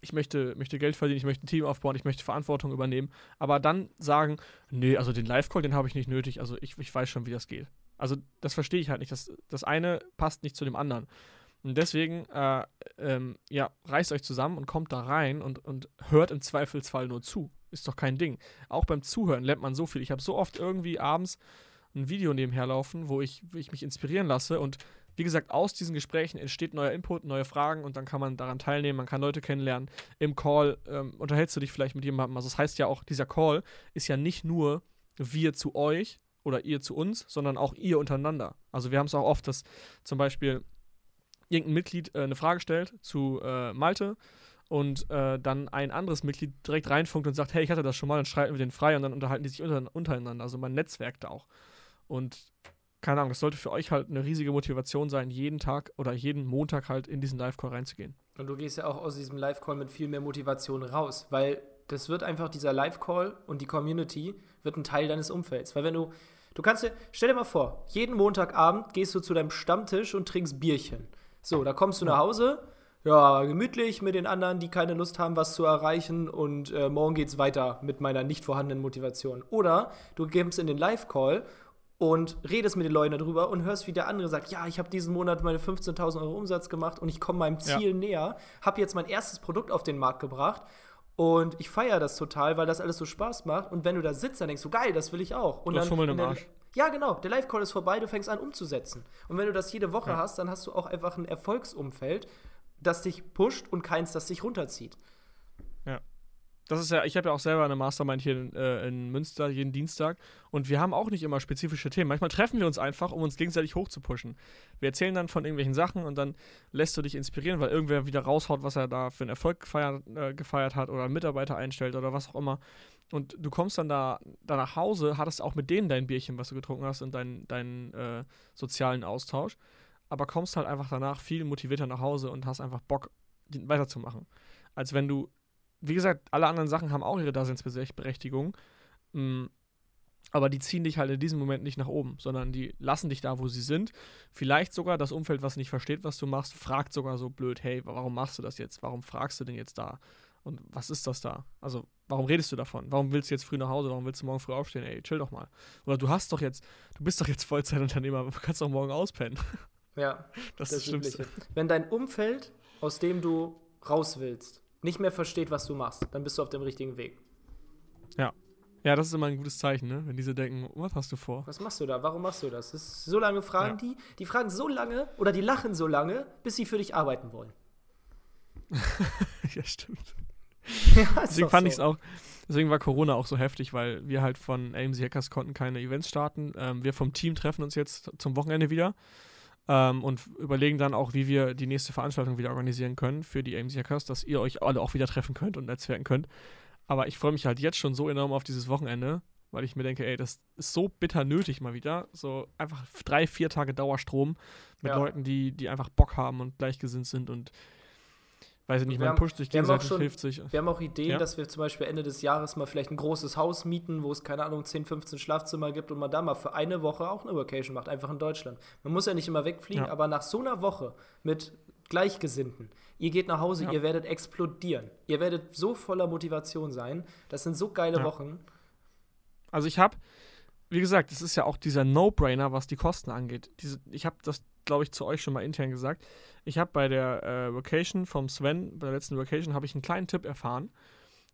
ich möchte, möchte Geld verdienen, ich möchte ein Team aufbauen, ich möchte Verantwortung übernehmen, aber dann sagen, nee, also den Live-Call, den habe ich nicht nötig, also ich, ich weiß schon, wie das geht. Also das verstehe ich halt nicht. Das, das eine passt nicht zu dem anderen. Und deswegen, äh, ähm, ja, reißt euch zusammen und kommt da rein und, und hört im Zweifelsfall nur zu. Ist doch kein Ding. Auch beim Zuhören lernt man so viel. Ich habe so oft irgendwie abends ein Video nebenher laufen, wo ich, wo ich mich inspirieren lasse und wie gesagt, aus diesen Gesprächen entsteht neuer Input, neue Fragen und dann kann man daran teilnehmen, man kann Leute kennenlernen. Im Call ähm, unterhältst du dich vielleicht mit jemandem. Also das heißt ja auch, dieser Call ist ja nicht nur wir zu euch, oder ihr zu uns, sondern auch ihr untereinander. Also wir haben es auch oft, dass zum Beispiel irgendein Mitglied äh, eine Frage stellt zu äh, Malte und äh, dann ein anderes Mitglied direkt reinfunkt und sagt, hey, ich hatte das schon mal, dann schreiten wir den frei und dann unterhalten die sich unter, untereinander. Also man netzwerkt auch. Und keine Ahnung, das sollte für euch halt eine riesige Motivation sein, jeden Tag oder jeden Montag halt in diesen Live-Call reinzugehen. Und du gehst ja auch aus diesem Live-Call mit viel mehr Motivation raus, weil das wird einfach dieser Live-Call und die Community wird ein Teil deines Umfelds. Weil wenn du, du kannst dir, stell dir mal vor, jeden Montagabend gehst du zu deinem Stammtisch und trinkst Bierchen. So, da kommst du nach Hause, ja, gemütlich mit den anderen, die keine Lust haben, was zu erreichen und äh, morgen geht's weiter mit meiner nicht vorhandenen Motivation. Oder du gehst in den Live-Call und redest mit den Leuten darüber und hörst, wie der andere sagt, ja, ich habe diesen Monat meine 15.000 Euro Umsatz gemacht und ich komme meinem Ziel ja. näher, habe jetzt mein erstes Produkt auf den Markt gebracht und ich feiere das total, weil das alles so Spaß macht. Und wenn du da sitzt, dann denkst du, geil, das will ich auch. Und du dann, Schummel im Arsch. Ja, genau. Der Live-Call ist vorbei, du fängst an umzusetzen. Und wenn du das jede Woche ja. hast, dann hast du auch einfach ein Erfolgsumfeld, das dich pusht und keins, das dich runterzieht. Das ist ja, ich habe ja auch selber eine Mastermind hier in, äh, in, Münster jeden Dienstag und wir haben auch nicht immer spezifische Themen. Manchmal treffen wir uns einfach, um uns gegenseitig hochzupushen. Wir erzählen dann von irgendwelchen Sachen und dann lässt du dich inspirieren, weil irgendwer wieder raushaut, was er da für einen Erfolg gefeiert, äh, gefeiert hat oder einen Mitarbeiter einstellt oder was auch immer. Und du kommst dann da, da nach Hause, hattest auch mit denen dein Bierchen, was du getrunken hast und deinen dein, äh, sozialen Austausch, aber kommst halt einfach danach viel motivierter nach Hause und hast einfach Bock, weiterzumachen. Als wenn du wie gesagt, alle anderen Sachen haben auch ihre Daseinsberechtigung. Mm, aber die ziehen dich halt in diesem Moment nicht nach oben, sondern die lassen dich da, wo sie sind. Vielleicht sogar das Umfeld, was nicht versteht, was du machst, fragt sogar so blöd, hey, warum machst du das jetzt? Warum fragst du denn jetzt da? Und was ist das da? Also, warum redest du davon? Warum willst du jetzt früh nach Hause? Warum willst du morgen früh aufstehen? Ey, chill doch mal. Oder du hast doch jetzt, du bist doch jetzt Vollzeitunternehmer, du [laughs] kannst doch morgen auspennen. Ja, [laughs] das, das ist das Schlimmste. Wenn dein Umfeld, aus dem du raus willst, nicht mehr versteht, was du machst, dann bist du auf dem richtigen Weg. Ja. Ja, das ist immer ein gutes Zeichen, ne? wenn diese denken, was hast du vor? Was machst du da? Warum machst du das? das ist so lange fragen ja. die, die fragen so lange oder die lachen so lange, bis sie für dich arbeiten wollen. [laughs] ja, stimmt. [laughs] Ja, deswegen fand so. ich es auch, deswegen war Corona auch so heftig, weil wir halt von AMC Hackers konnten keine Events starten. Ähm, wir vom Team treffen uns jetzt zum Wochenende wieder ähm, und überlegen dann auch, wie wir die nächste Veranstaltung wieder organisieren können für die AMC Hackers, dass ihr euch alle auch wieder treffen könnt und netzwerken könnt. Aber ich freue mich halt jetzt schon so enorm auf dieses Wochenende, weil ich mir denke, ey, das ist so bitter nötig mal wieder. So einfach drei, vier Tage Dauerstrom mit ja. Leuten, die, die einfach Bock haben und gleichgesinnt sind und weiß ich nicht, man pusht sich gegenseitig, schon, hilft sich. Wir haben auch Ideen, ja? dass wir zum Beispiel Ende des Jahres mal vielleicht ein großes Haus mieten, wo es, keine Ahnung, 10, 15 Schlafzimmer gibt und man da mal für eine Woche auch eine Vacation macht, einfach in Deutschland. Man muss ja nicht immer wegfliegen, ja. aber nach so einer Woche mit Gleichgesinnten, ihr geht nach Hause, ja. ihr werdet explodieren. Ihr werdet so voller Motivation sein. Das sind so geile Wochen. Also ich habe, wie gesagt, das ist ja auch dieser No-Brainer, was die Kosten angeht. Diese, ich habe das, glaube ich, zu euch schon mal intern gesagt ich habe bei der äh, Vacation vom Sven, bei der letzten Vacation, habe ich einen kleinen Tipp erfahren,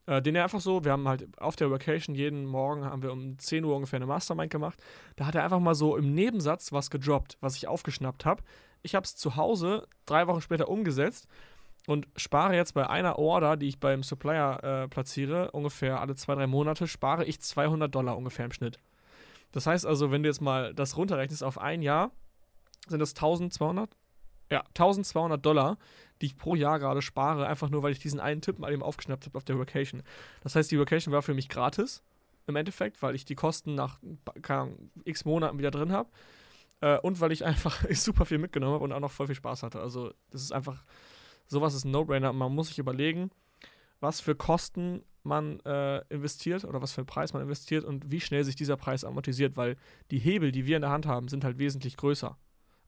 äh, den er einfach so, wir haben halt auf der Vacation jeden Morgen, haben wir um 10 Uhr ungefähr eine Mastermind gemacht, da hat er einfach mal so im Nebensatz was gedroppt, was ich aufgeschnappt habe. Ich habe es zu Hause drei Wochen später umgesetzt und spare jetzt bei einer Order, die ich beim Supplier äh, platziere, ungefähr alle zwei, drei Monate, spare ich 200 Dollar ungefähr im Schnitt. Das heißt also, wenn du jetzt mal das runterrechnest auf ein Jahr, sind das 1200, ja, 1200 Dollar, die ich pro Jahr gerade spare, einfach nur, weil ich diesen einen Tipp mal eben aufgeschnappt habe auf der Vacation. Das heißt, die Vacation war für mich gratis im Endeffekt, weil ich die Kosten nach Ahnung, x Monaten wieder drin habe. Äh, und weil ich einfach [laughs] super viel mitgenommen habe und auch noch voll viel Spaß hatte. Also, das ist einfach, sowas ist ein No-Brainer. Man muss sich überlegen, was für Kosten man äh, investiert oder was für einen Preis man investiert und wie schnell sich dieser Preis amortisiert, weil die Hebel, die wir in der Hand haben, sind halt wesentlich größer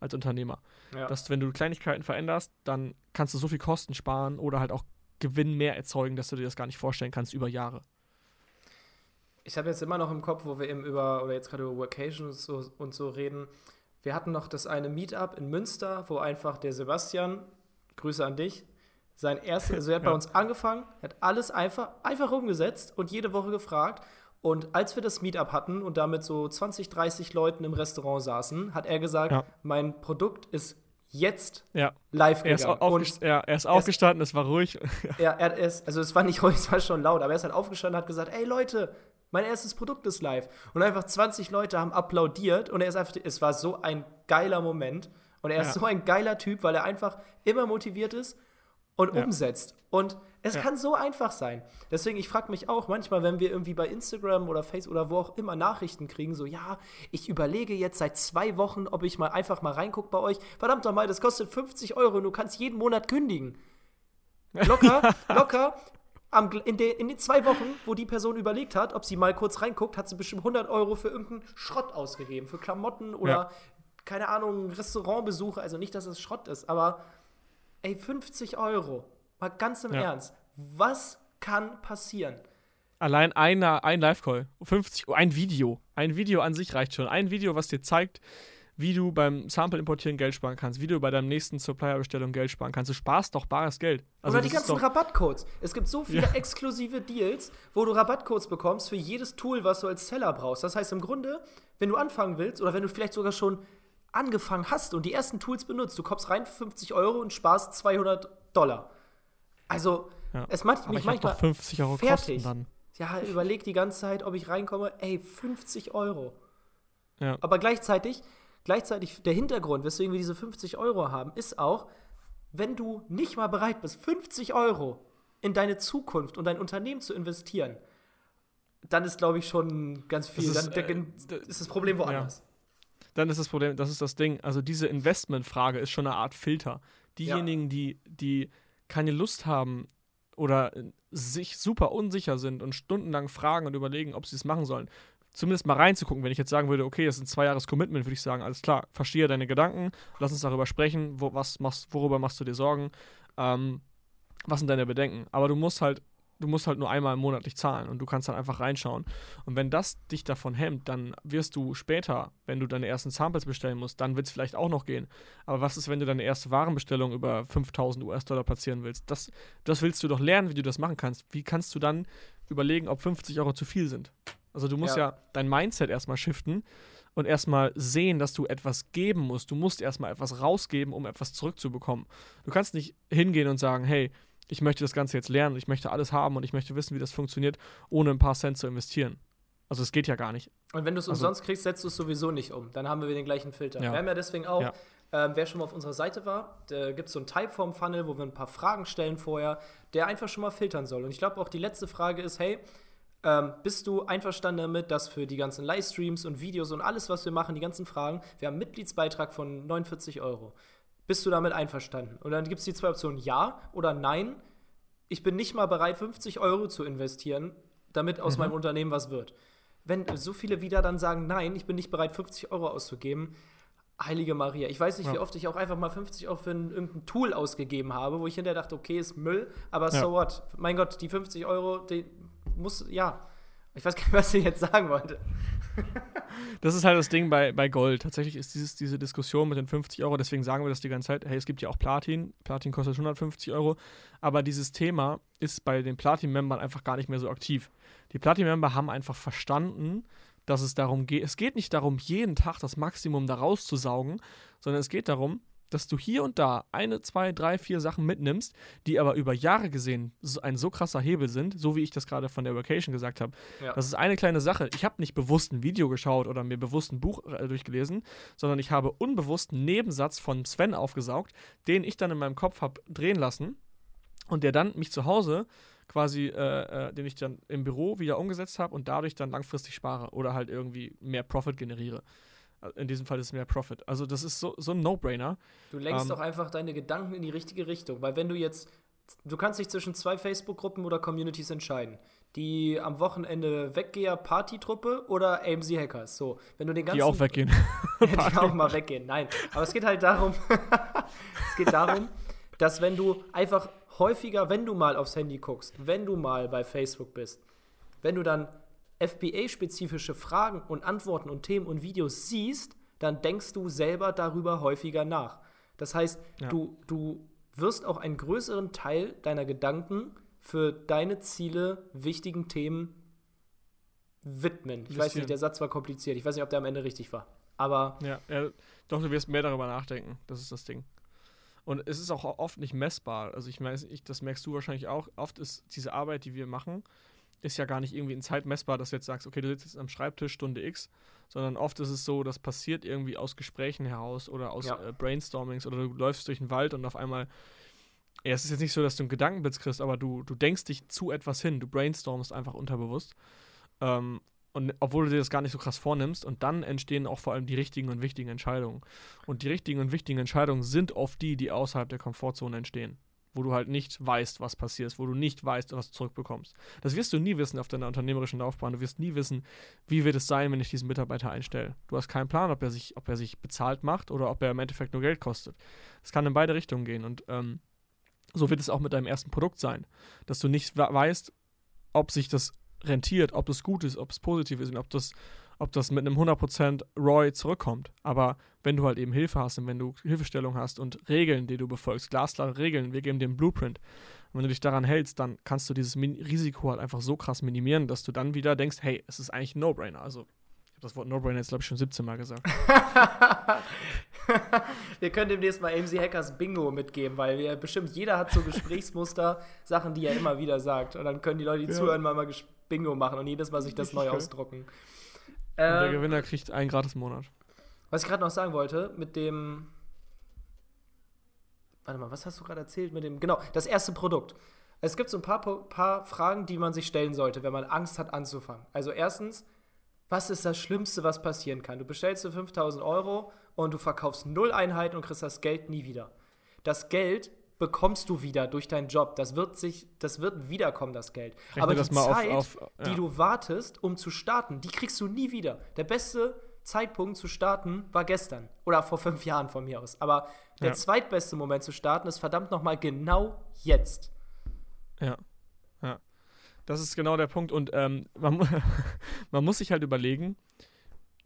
als Unternehmer. Ja. Dass wenn du Kleinigkeiten veränderst, dann kannst du so viel Kosten sparen oder halt auch Gewinn mehr erzeugen, dass du dir das gar nicht vorstellen kannst über Jahre. Ich habe jetzt immer noch im Kopf, wo wir eben über, oder jetzt gerade über Vacation und so, und so reden. Wir hatten noch das eine Meetup in Münster, wo einfach der Sebastian, Grüße an dich, sein erstes, also er hat [laughs] ja. bei uns angefangen, hat alles einfach, einfach umgesetzt und jede Woche gefragt. Und als wir das Meetup hatten und damit so 20, 30 Leuten im Restaurant saßen, hat er gesagt, ja. mein Produkt ist jetzt ja. live gegangen. Er ist, aufgest ja, er ist aufgestanden, es war ruhig. [laughs] ja, er ist, also es war nicht ruhig, [laughs] es war schon laut, aber er ist halt aufgestanden und hat gesagt, ey Leute, Mein erstes Produkt ist live. Und einfach 20 Leute haben applaudiert und er ist einfach, es war so ein geiler Moment. Und er ist so ein geiler Typ, weil er einfach immer motiviert ist und ja. umsetzt. Und es ja. kann so einfach sein. Deswegen, ich frage mich auch manchmal, wenn wir irgendwie bei Instagram oder Facebook oder wo auch immer Nachrichten kriegen, so, ja, ich überlege jetzt seit zwei Wochen, ob ich mal einfach mal reingucke bei euch. Verdammt nochmal, das kostet 50 Euro und du kannst jeden Monat kündigen. Locker, [laughs] locker. Am, in, de, in den zwei Wochen, wo die Person überlegt hat, ob sie mal kurz reinguckt, hat sie bestimmt 100 Euro für irgendeinen Schrott ausgegeben. Für Klamotten oder, ja. keine Ahnung, Restaurantbesuche. Also nicht, dass es Schrott ist, aber ey, 50 Euro. Mal ganz im ja. Ernst. Was kann passieren? Allein einer, ein Live-Call, 50, ein Video. Ein Video an sich reicht schon. Ein Video, was dir zeigt, wie du beim Sample importieren Geld sparen kannst, wie du bei deinem nächsten Supplier-Bestellung Geld sparen kannst. Du sparst doch bares Geld. Also Oder die ganzen Rabattcodes. Es gibt so viele ja. exklusive Deals, wo du Rabattcodes bekommst für jedes Tool, was du als Seller brauchst. Das heißt im Grunde, wenn du anfangen willst oder wenn du vielleicht sogar schon angefangen hast und die ersten Tools benutzt, du kommst rein für 50 Euro und sparst 200 Dollar. Also, ja. es macht mich manchmal 50 Euro fertig. Dann. Ja, überleg die ganze Zeit, ob ich reinkomme. Ey, 50 Euro. Ja. Aber gleichzeitig, gleichzeitig der Hintergrund, weswegen wir diese 50 Euro haben, ist auch, wenn du nicht mal bereit bist, 50 Euro in deine Zukunft und dein Unternehmen zu investieren, dann ist, glaube ich, schon ganz viel. Ist, dann äh, ist das Problem woanders. Ja dann ist das Problem, das ist das Ding. Also diese Investmentfrage ist schon eine Art Filter. Diejenigen, ja. die, die keine Lust haben oder sich super unsicher sind und stundenlang fragen und überlegen, ob sie es machen sollen, zumindest mal reinzugucken. Wenn ich jetzt sagen würde, okay, das ist ein zwei Jahres Commitment, würde ich sagen, alles klar, verstehe deine Gedanken, lass uns darüber sprechen, wo, was machst, worüber machst du dir Sorgen, ähm, was sind deine Bedenken. Aber du musst halt du musst halt nur einmal monatlich zahlen und du kannst dann einfach reinschauen. Und wenn das dich davon hemmt, dann wirst du später, wenn du deine ersten Samples bestellen musst, dann wird es vielleicht auch noch gehen. Aber was ist, wenn du deine erste Warenbestellung über 5000 US-Dollar platzieren willst? Das, das willst du doch lernen, wie du das machen kannst. Wie kannst du dann überlegen, ob 50 Euro zu viel sind? Also du musst ja, ja dein Mindset erstmal shiften und erstmal sehen, dass du etwas geben musst. Du musst erstmal etwas rausgeben, um etwas zurückzubekommen. Du kannst nicht hingehen und sagen, hey, ich möchte das Ganze jetzt lernen, ich möchte alles haben und ich möchte wissen, wie das funktioniert, ohne ein paar Cent zu investieren. Also es geht ja gar nicht. Und wenn du es also, umsonst kriegst, setzt du es sowieso nicht um. Dann haben wir den gleichen Filter. Ja. Wir haben ja deswegen auch, ja. ähm, wer schon mal auf unserer Seite war, da gibt es so einen Typeform-Funnel, wo wir ein paar Fragen stellen vorher, der einfach schon mal filtern soll. Und ich glaube auch die letzte Frage ist, hey, ähm, bist du einverstanden damit, dass für die ganzen Livestreams und Videos und alles, was wir machen, die ganzen Fragen, wir haben einen Mitgliedsbeitrag von 49 Euro. Bist du damit einverstanden? Und dann gibt es die zwei Optionen, ja oder nein. Ich bin nicht mal bereit, 50 Euro zu investieren, damit aus mhm. meinem Unternehmen was wird. Wenn so viele wieder dann sagen, nein, ich bin nicht bereit, 50 Euro auszugeben, Heilige Maria. Ich weiß nicht, ja. wie oft ich auch einfach mal 50 Euro für ein, irgendein Tool ausgegeben habe, wo ich hinterher dachte, okay, ist Müll, aber ja. so what? Mein Gott, die 50 Euro, die muss, ja. Ich weiß gar nicht, was ich jetzt sagen wollte. [laughs] das ist halt das Ding bei, bei Gold. Tatsächlich ist dieses, diese Diskussion mit den 50 Euro, deswegen sagen wir das die ganze Zeit, hey, es gibt ja auch Platin. Platin kostet 150 Euro. Aber dieses Thema ist bei den Platin-Membern einfach gar nicht mehr so aktiv. Die Platin-Member haben einfach verstanden, dass es darum geht, es geht nicht darum, jeden Tag das Maximum da rauszusaugen, sondern es geht darum, dass du hier und da eine, zwei, drei, vier Sachen mitnimmst, die aber über Jahre gesehen ein so krasser Hebel sind, so wie ich das gerade von der Vacation gesagt habe. Ja. Das ist eine kleine Sache. Ich habe nicht bewusst ein Video geschaut oder mir bewusst ein Buch äh, durchgelesen, sondern ich habe unbewusst einen Nebensatz von Sven aufgesaugt, den ich dann in meinem Kopf habe drehen lassen und der dann mich zu Hause quasi, äh, äh, den ich dann im Büro wieder umgesetzt habe und dadurch dann langfristig spare oder halt irgendwie mehr Profit generiere. In diesem Fall ist es mehr Profit. Also das ist so, so ein No-Brainer. Du lenkst ähm, doch einfach deine Gedanken in die richtige Richtung, weil wenn du jetzt, du kannst dich zwischen zwei Facebook-Gruppen oder Communities entscheiden. Die am Wochenende Weggeher-Party-Truppe oder AMC Hackers. So, wenn du den ganzen. Die auch weggehen. [laughs] die auch mal weggehen. Nein. Aber es geht halt darum, [laughs] es geht darum, dass wenn du einfach häufiger, wenn du mal aufs Handy guckst, wenn du mal bei Facebook bist, wenn du dann FBA-spezifische Fragen und Antworten und Themen und Videos siehst, dann denkst du selber darüber häufiger nach. Das heißt, ja. du, du wirst auch einen größeren Teil deiner Gedanken für deine Ziele, wichtigen Themen widmen. Ich weiß nicht, der Satz war kompliziert. Ich weiß nicht, ob der am Ende richtig war. Aber. Ja, ja, doch, du wirst mehr darüber nachdenken. Das ist das Ding. Und es ist auch oft nicht messbar. Also ich meine, ich, das merkst du wahrscheinlich auch. Oft ist diese Arbeit, die wir machen, ist ja gar nicht irgendwie in Zeit messbar, dass du jetzt sagst, okay, du sitzt jetzt am Schreibtisch Stunde X, sondern oft ist es so, das passiert irgendwie aus Gesprächen heraus oder aus Ja. äh, Brainstormings oder du läufst durch den Wald und auf einmal, ja, es ist jetzt nicht so, dass du einen Gedankenblitz kriegst, aber du, du denkst dich zu etwas hin, du brainstormst einfach unterbewusst. Ähm, und obwohl du dir das gar nicht so krass vornimmst, und dann entstehen auch vor allem die richtigen und wichtigen Entscheidungen. Und die richtigen und wichtigen Entscheidungen sind oft die, die außerhalb der Komfortzone entstehen. Wo du halt nicht weißt, was passiert, wo du nicht weißt, was du zurückbekommst. Das wirst du nie wissen auf deiner unternehmerischen Laufbahn. Du wirst nie wissen, wie wird es sein, wenn ich diesen Mitarbeiter einstelle. Du hast keinen Plan, ob er sich, ob er sich bezahlt macht oder ob er im Endeffekt nur Geld kostet. Es kann in beide Richtungen gehen. Und ähm, so wird es auch mit deinem ersten Produkt sein. Dass du nicht we- weißt, ob sich das rentiert, ob es gut ist, ob es positiv ist und ob das, ob das mit einem 100% ROI zurückkommt. Aber wenn du halt eben Hilfe hast und wenn du Hilfestellung hast und Regeln, die du befolgst, glasklare Regeln, wir geben dir einen Blueprint. Und wenn du dich daran hältst, dann kannst du dieses Min Risiko halt einfach so krass minimieren, dass du dann wieder denkst, hey, es ist eigentlich ein No-Brainer. Also, ich habe das Wort No-Brainer jetzt, glaube ich, schon 17 Mal gesagt. [laughs] wir können demnächst mal AMC Hackers Bingo mitgeben, weil wir bestimmt jeder hat so Gesprächsmuster, [laughs] Sachen, die er immer wieder sagt. Und dann können die Leute, die Ja. zuhören, mal, mal Bingo machen und jedes Mal sich das Richtig neu geil. ausdrucken. Und der Ähm, Gewinner kriegt einen gratis Monat. was ich gerade noch sagen wollte, mit dem. Warte mal, was hast du gerade erzählt mit dem. Genau, das erste Produkt. Es gibt so ein paar, paar Fragen, die man sich stellen sollte, wenn man Angst hat anzufangen. Also, erstens, was ist das Schlimmste, was passieren kann? Du bestellst für 5000 Euro und du verkaufst null Einheiten und kriegst das Geld nie wieder. Das Geld bekommst du wieder durch deinen Job. Das wird sich, das wird wiederkommen, das Geld. Rechne Aber die mal auf- Zeit, auf- die ja. du wartest, um zu starten, die kriegst du nie wieder. Der beste Zeitpunkt zu starten war gestern oder vor fünf Jahren von mir aus. Aber der Ja. zweitbeste Moment zu starten ist verdammt nochmal genau jetzt. Ja, ja. Das ist genau der Punkt. Und ähm, man, [laughs] man muss sich halt überlegen,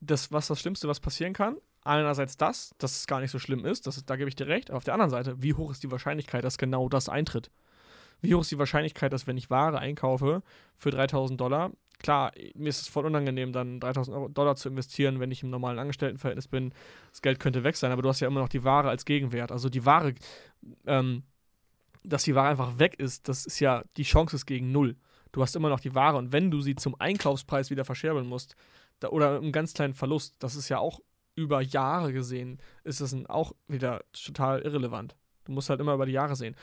das, was das Schlimmste, was passieren kann. Einerseits das, dass es gar nicht so schlimm ist, das, da gebe ich dir recht. Aber auf der anderen Seite, wie hoch ist die Wahrscheinlichkeit, dass genau das eintritt? Wie hoch ist die Wahrscheinlichkeit, dass wenn ich Ware einkaufe für 3000 Dollar, klar, mir ist es voll unangenehm, dann 3000 Euro- Dollar zu investieren, wenn ich im normalen Angestelltenverhältnis bin. Das Geld könnte weg sein, aber du hast ja immer noch die Ware als Gegenwert. Also die Ware, ähm, dass die Ware einfach weg ist, das ist ja, die Chance ist gegen null. Du hast immer noch die Ware und wenn du sie zum Einkaufspreis wieder verscherbeln musst, da, oder mit einem ganz kleinen Verlust, das ist ja auch über Jahre gesehen, ist das ein, auch wieder total irrelevant. Du musst halt immer über die Jahre sehen.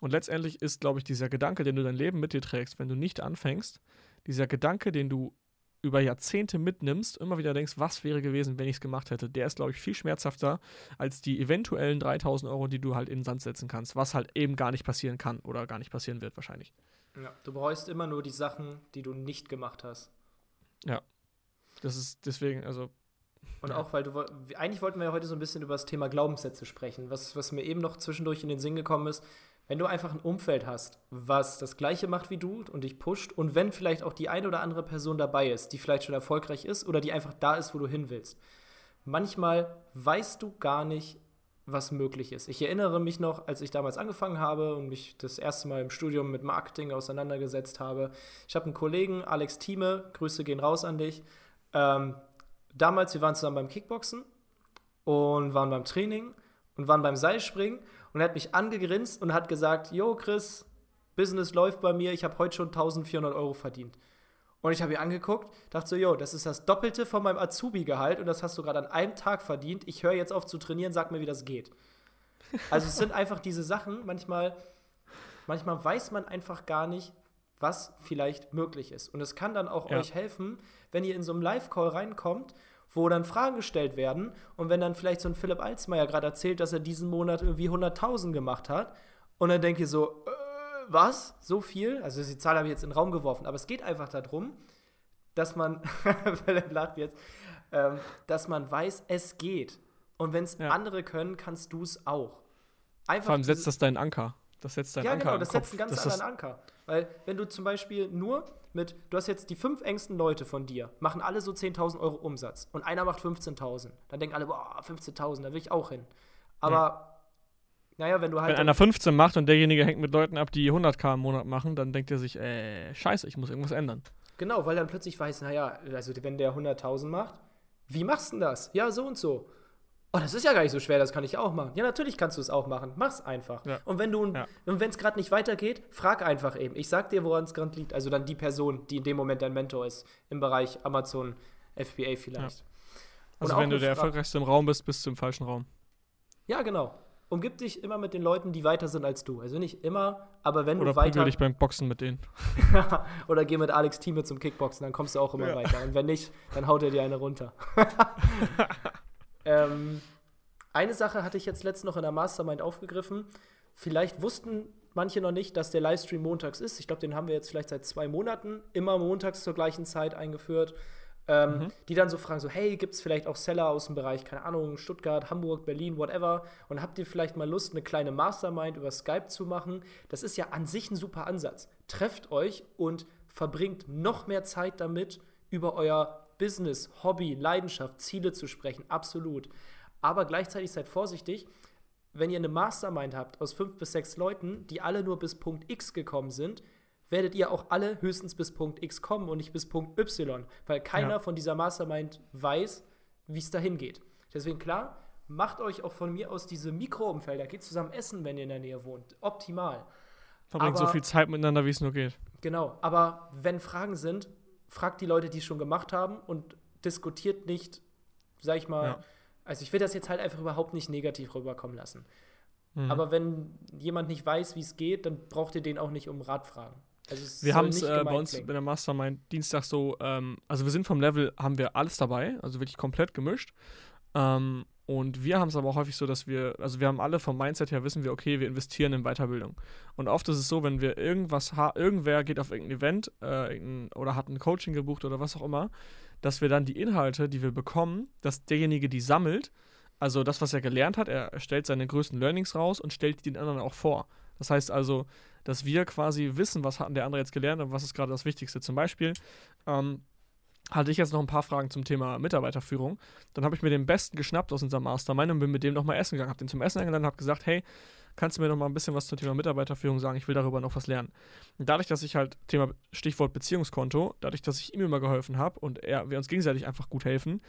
Und letztendlich ist, glaube ich, dieser Gedanke, den du dein Leben mit dir trägst, wenn du nicht anfängst, dieser Gedanke, den du über Jahrzehnte mitnimmst, immer wieder denkst, was wäre gewesen, wenn ich es gemacht hätte, der ist, glaube ich, viel schmerzhafter als die eventuellen 3000 Euro, die du halt in den Sand setzen kannst, was halt eben gar nicht passieren kann oder gar nicht passieren wird wahrscheinlich. Du bereust immer nur die Sachen, die du nicht gemacht hast. Das ist deswegen, also, Und Ja. auch, weil du eigentlich wollten wir ja heute so ein bisschen über das Thema Glaubenssätze sprechen, was, was mir eben noch zwischendurch in den Sinn gekommen ist. Wenn du einfach ein Umfeld hast, was das Gleiche macht wie du und dich pusht, und wenn vielleicht auch die eine oder andere Person dabei ist, die vielleicht schon erfolgreich ist oder die einfach da ist, wo du hin willst. Manchmal weißt du gar nicht, was möglich ist. Ich erinnere mich noch, als ich damals angefangen habe und mich das erste Mal im Studium mit Marketing auseinandergesetzt habe. Ich habe einen Kollegen, Alex Thieme, Grüße gehen raus an dich. Ähm, damals, wir waren zusammen beim Kickboxen und waren beim Training und waren beim Seilspringen und er hat mich angegrinst und hat gesagt, Jo Chris, Business läuft bei mir, ich habe heute schon 1400 Euro verdient. Und ich habe ihn angeguckt, dachte so, jo, das ist das Doppelte von meinem Azubi-Gehalt und das hast du gerade an einem Tag verdient. Ich höre jetzt auf zu trainieren, sag mir, wie das geht. Also es sind einfach diese Sachen, manchmal, manchmal weiß man einfach gar nicht, was vielleicht möglich ist. Und es kann dann auch Ja. euch helfen, wenn ihr in so einem Live-Call reinkommt, wo dann Fragen gestellt werden und wenn dann vielleicht so ein Philipp Alsmeier gerade erzählt, dass er diesen Monat irgendwie 100.000 gemacht hat und dann denkt ihr so, äh, was? So viel? Also die Zahl habe ich jetzt in den Raum geworfen, aber es geht einfach darum, dass man, [laughs] Philipp lacht jetzt, ähm, dass man weiß, es geht. Und wenn es Ja. andere können, kannst du es auch. Einfach vor allem setzt das deinen Anker. Das setzt deinen ja, Anker genau, im das setzt einen ganz dass anderen Anker. Weil, wenn du zum Beispiel nur mit, du hast jetzt die fünf engsten Leute von dir, machen alle so 10.000 Euro Umsatz und einer macht 15.000. Dann denken alle, boah, 15.000, da will ich auch hin. Aber, naja, wenn du halt. Wenn einer 15 macht und derjenige hängt mit Leuten ab, die 100k im Monat machen, dann denkt er sich, äh, scheiße, ich muss irgendwas ändern. Genau, weil dann plötzlich weiß, naja, also wenn der 100.000 macht, wie machst du denn das? Ja, so und so. Oh, das ist ja gar nicht so schwer, das kann ich auch machen. Ja, natürlich kannst du es auch machen. Mach's einfach. Ja. Und wenn du, ja. wenn es gerade nicht weitergeht, frag einfach eben. Ich sag dir, woran es gerade liegt. Also dann die Person, die in dem Moment dein Mentor ist, im Bereich Amazon FBA vielleicht. Ja. Also wenn du der erfolgreichste im Raum bist, bist du im falschen Raum. Ja, genau. Umgib dich immer mit den Leuten, die weiter sind als du. Also nicht immer, aber wenn Oder du weiter. Oder dich beim Boxen mit denen. [laughs] Oder geh mit Alex Thieme zum Kickboxen, dann kommst du auch immer weiter. Und wenn nicht, dann haut er dir eine runter. [laughs] [laughs] Ähm, eine Sache hatte ich jetzt letztens noch in der Mastermind aufgegriffen. Vielleicht wussten manche noch nicht, dass der Livestream montags ist. Ich glaube, den haben wir jetzt vielleicht seit zwei Monaten immer montags zur gleichen Zeit eingeführt. Ähm, mhm. Die dann so fragen: so, hey, gibt es vielleicht auch Seller aus dem Bereich, keine Ahnung, Stuttgart, Hamburg, Berlin, whatever? Und habt ihr vielleicht mal Lust, eine kleine Mastermind über Skype zu machen? Das ist ja an sich ein super Ansatz. Trefft euch und verbringt noch mehr Zeit damit, über euer Business, Hobby, Leidenschaft, Ziele zu sprechen, absolut. Aber gleichzeitig seid vorsichtig, wenn ihr eine Mastermind habt aus fünf bis sechs Leuten, die alle nur bis Punkt X gekommen sind, werdet ihr auch alle höchstens bis Punkt X kommen und nicht bis Punkt Y, weil keiner ja. von dieser Mastermind weiß, wie es dahin geht. Deswegen klar, macht euch auch von mir aus diese Mikroumfelder, geht zusammen essen, wenn ihr in der Nähe wohnt. Optimal. Verbringt so viel Zeit miteinander, wie es nur geht. Genau, aber wenn Fragen sind, fragt die Leute, die es schon gemacht haben und diskutiert nicht, sag ich mal, ja. also ich will das jetzt halt einfach überhaupt nicht negativ rüberkommen lassen. Mhm. Aber wenn jemand nicht weiß, wie es geht, dann braucht ihr den auch nicht um Rat fragen. Also wir haben es äh, bei uns klingen. in der Mastermind Dienstag so, ähm, also wir sind vom Level, haben wir alles dabei, also wirklich komplett gemischt. Ähm, und wir haben es aber auch häufig so, dass wir, also wir haben alle vom Mindset her wissen wir, okay, wir investieren in Weiterbildung. Und oft ist es so, wenn wir irgendwas irgendwer geht auf irgendein Event äh, oder hat ein Coaching gebucht oder was auch immer, dass wir dann die Inhalte, die wir bekommen, dass derjenige die sammelt, also das, was er gelernt hat, er stellt seine größten Learnings raus und stellt die den anderen auch vor. Das heißt also, dass wir quasi wissen, was hat der andere jetzt gelernt und was ist gerade das Wichtigste. Zum Beispiel, ähm, hatte ich jetzt noch ein paar Fragen zum Thema Mitarbeiterführung. Dann habe ich mir den Besten geschnappt aus unserem Mastermind und bin mit dem nochmal essen gegangen. Habe den zum Essen eingeladen und habe gesagt, hey, kannst du mir noch mal ein bisschen was zum Thema Mitarbeiterführung sagen? Ich will darüber noch was lernen. Und dadurch, dass ich halt, Thema Stichwort Beziehungskonto, dadurch, dass ich ihm immer geholfen habe und er, wir uns gegenseitig einfach gut helfen,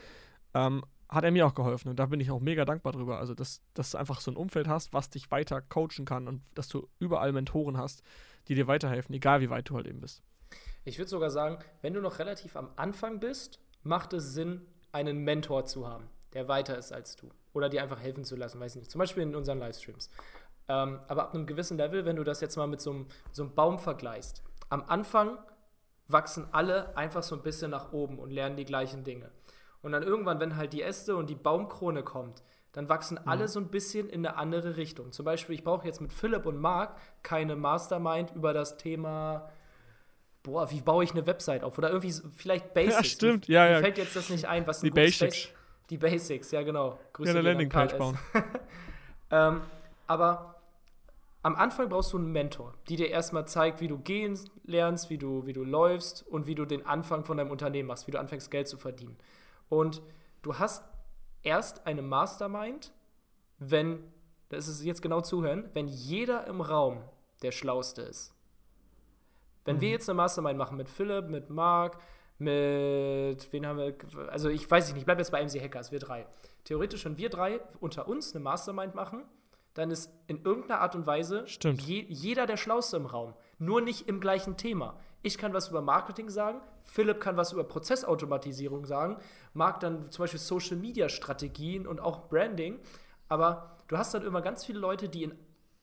ähm, hat er mir auch geholfen. Und da bin ich auch mega dankbar drüber. Also, dass, dass du einfach so ein Umfeld hast, was dich weiter coachen kann und dass du überall Mentoren hast, die dir weiterhelfen, egal wie weit du halt eben bist. Ich würde sogar sagen, wenn du noch relativ am Anfang bist, macht es Sinn, einen Mentor zu haben, der weiter ist als du. Oder dir einfach helfen zu lassen, weiß ich nicht. Zum Beispiel in unseren Livestreams. Ähm, aber ab einem gewissen Level, wenn du das jetzt mal mit so einem, so einem Baum vergleichst, am Anfang wachsen alle einfach so ein bisschen nach oben und lernen die gleichen Dinge. Und dann irgendwann, wenn halt die Äste und die Baumkrone kommt, dann wachsen mhm. alle so ein bisschen in eine andere Richtung. Zum Beispiel, ich brauche jetzt mit Philipp und Marc keine Mastermind über das Thema boah, wie baue ich eine Website auf? Oder irgendwie vielleicht Basics. Ja, stimmt. Ja, ja. Mir fällt jetzt das nicht ein, was ein Die Basics. Space die Basics, ja, genau. Grüße ja, eine Landingpage bauen. [laughs] ähm, aber am Anfang brauchst du einen Mentor, die dir erstmal zeigt, wie du gehen lernst, wie du, wie du läufst und wie du den Anfang von deinem Unternehmen machst, wie du anfängst, Geld zu verdienen. Und du hast erst eine Mastermind, wenn, das ist jetzt genau zuhören, wenn jeder im Raum der Schlauste ist. Wenn mhm. wir jetzt eine Mastermind machen mit Philipp, mit Marc, mit, wen haben wir, also ich weiß nicht, ich bleibe jetzt bei MC Hackers, wir drei. Theoretisch, wenn wir drei unter uns eine Mastermind machen, dann ist in irgendeiner Art und Weise je, jeder der Schlauste im Raum. Nur nicht im gleichen Thema. Ich kann was über Marketing sagen, Philipp kann was über Prozessautomatisierung sagen, Marc dann zum Beispiel Social Media Strategien und auch Branding. Aber du hast dann immer ganz viele Leute, die in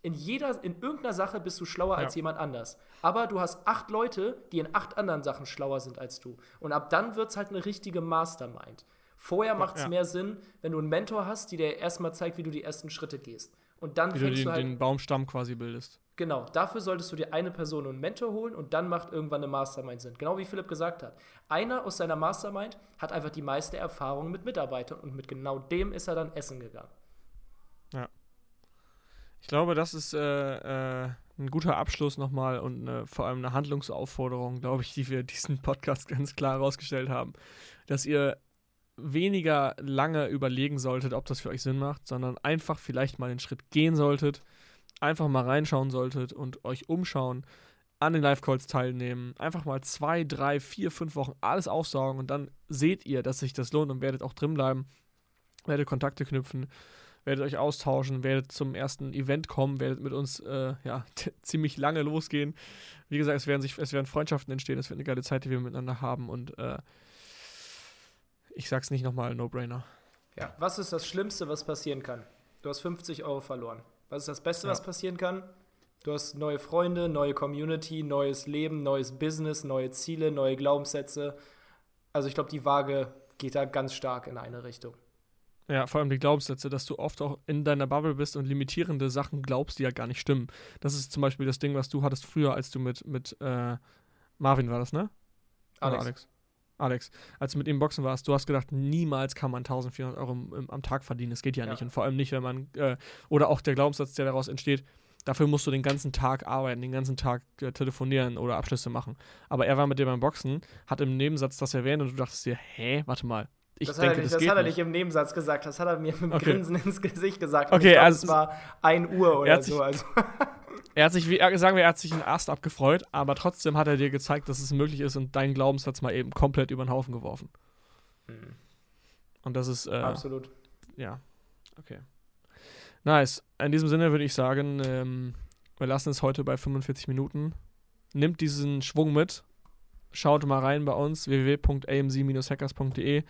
in jeder, in irgendeiner Sache bist du schlauer ja. als jemand anders. Aber du hast acht Leute, die in acht anderen Sachen schlauer sind als du. Und ab dann wird es halt eine richtige Mastermind. Vorher macht es ja. mehr Sinn, wenn du einen Mentor hast, die dir erstmal zeigt, wie du die ersten Schritte gehst. Und dann wie fängst du, den, du halt, den Baumstamm quasi bildest. Genau, dafür solltest du dir eine Person und einen Mentor holen und dann macht irgendwann eine Mastermind Sinn. Genau wie Philipp gesagt hat. Einer aus seiner Mastermind hat einfach die meiste Erfahrung mit Mitarbeitern und mit genau dem ist er dann essen gegangen. Ja. Ich glaube, das ist äh, äh, ein guter Abschluss nochmal und eine, vor allem eine Handlungsaufforderung, glaube ich, die wir diesen Podcast [laughs] ganz klar herausgestellt haben. Dass ihr weniger lange überlegen solltet, ob das für euch Sinn macht, sondern einfach vielleicht mal den Schritt gehen solltet, einfach mal reinschauen solltet und euch umschauen, an den Live-Calls teilnehmen, einfach mal zwei, drei, vier, fünf Wochen alles aufsaugen und dann seht ihr, dass sich das lohnt und werdet auch drin bleiben. werdet Kontakte knüpfen, werdet euch austauschen, werdet zum ersten Event kommen, werdet mit uns äh, ja, [laughs] ziemlich lange losgehen. Wie gesagt, es werden, sich, es werden Freundschaften entstehen, es wird eine geile Zeit, die wir miteinander haben und äh, ich sag's nicht nochmal, No-Brainer. Ja, was ist das Schlimmste, was passieren kann? Du hast 50 Euro verloren. Was ist das Beste, Ja. was passieren kann? Du hast neue Freunde, neue Community, neues Leben, neues Business, neue Ziele, neue Glaubenssätze. Also ich glaube, die Waage geht da ganz stark in eine Richtung. Ja, vor allem die Glaubenssätze, dass du oft auch in deiner Bubble bist und limitierende Sachen glaubst, die ja gar nicht stimmen. Das ist zum Beispiel das Ding, was du hattest früher, als du mit, mit äh, Marvin war das, ne? Alex. Alex. Alex, als du mit ihm boxen warst, du hast gedacht, niemals kann man 1400 Euro im, im, am Tag verdienen. Das geht ja, Ja. nicht. Und vor allem nicht, wenn man, äh, oder auch der Glaubenssatz, der daraus entsteht, dafür musst du den ganzen Tag arbeiten, den ganzen Tag äh, telefonieren oder Abschlüsse machen. Aber er war mit dir beim Boxen, hat im Nebensatz das erwähnt und du dachtest dir, hä, warte mal. Ich das denke, hat er, nicht, das das hat er nicht. nicht im Nebensatz gesagt, das hat er mir mit einem Okay. Grinsen ins Gesicht gesagt. Okay, ich glaub, also- es war 1 Uhr Er oder hat sich- so. Also, [laughs] Er hat sich, wie er- sagen wir, er hat sich einen Ast abgefreut, aber trotzdem hat er dir gezeigt, dass es möglich ist und deinen Glaubenssatz mal eben komplett über den Haufen geworfen. Hm, Und das ist, äh, absolut. ja, okay. Nice. In diesem Sinne würde ich sagen, ähm, wir lassen es heute bei 45 Minuten. Nimmt diesen Schwung mit. Schaut mal rein bei uns, www.amc-hackers.de.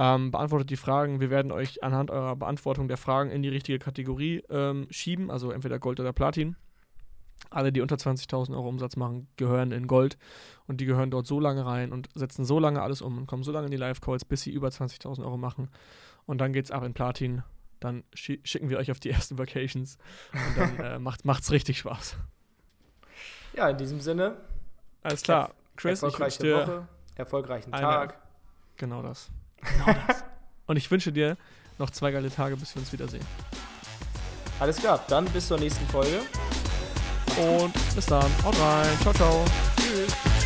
Ähm, beantwortet die Fragen. Wir werden euch anhand eurer Beantwortung der Fragen in die richtige Kategorie ähm, schieben, also entweder Gold oder Platin. Alle, die unter 20.000 Euro Umsatz machen, gehören in Gold und die gehören dort so lange rein und setzen so lange alles um und kommen so lange in die Live-Calls, bis sie über 20.000 Euro machen. Und dann geht's ab in Platin. Dann schi schicken wir euch auf die ersten Vacations und dann [laughs] äh, macht, macht's richtig Spaß. Ja, in diesem Sinne, Alles klar. Chris, ich erfolgreiche dir Woche, erfolgreichen eine- Tag. genau das. Genau das. Und ich wünsche dir noch zwei geile Tage, bis wir uns wiedersehen. Alles klar, dann bis zur nächsten Folge. Und bis dann. Haut rein. Ciao, ciao. Tschüss.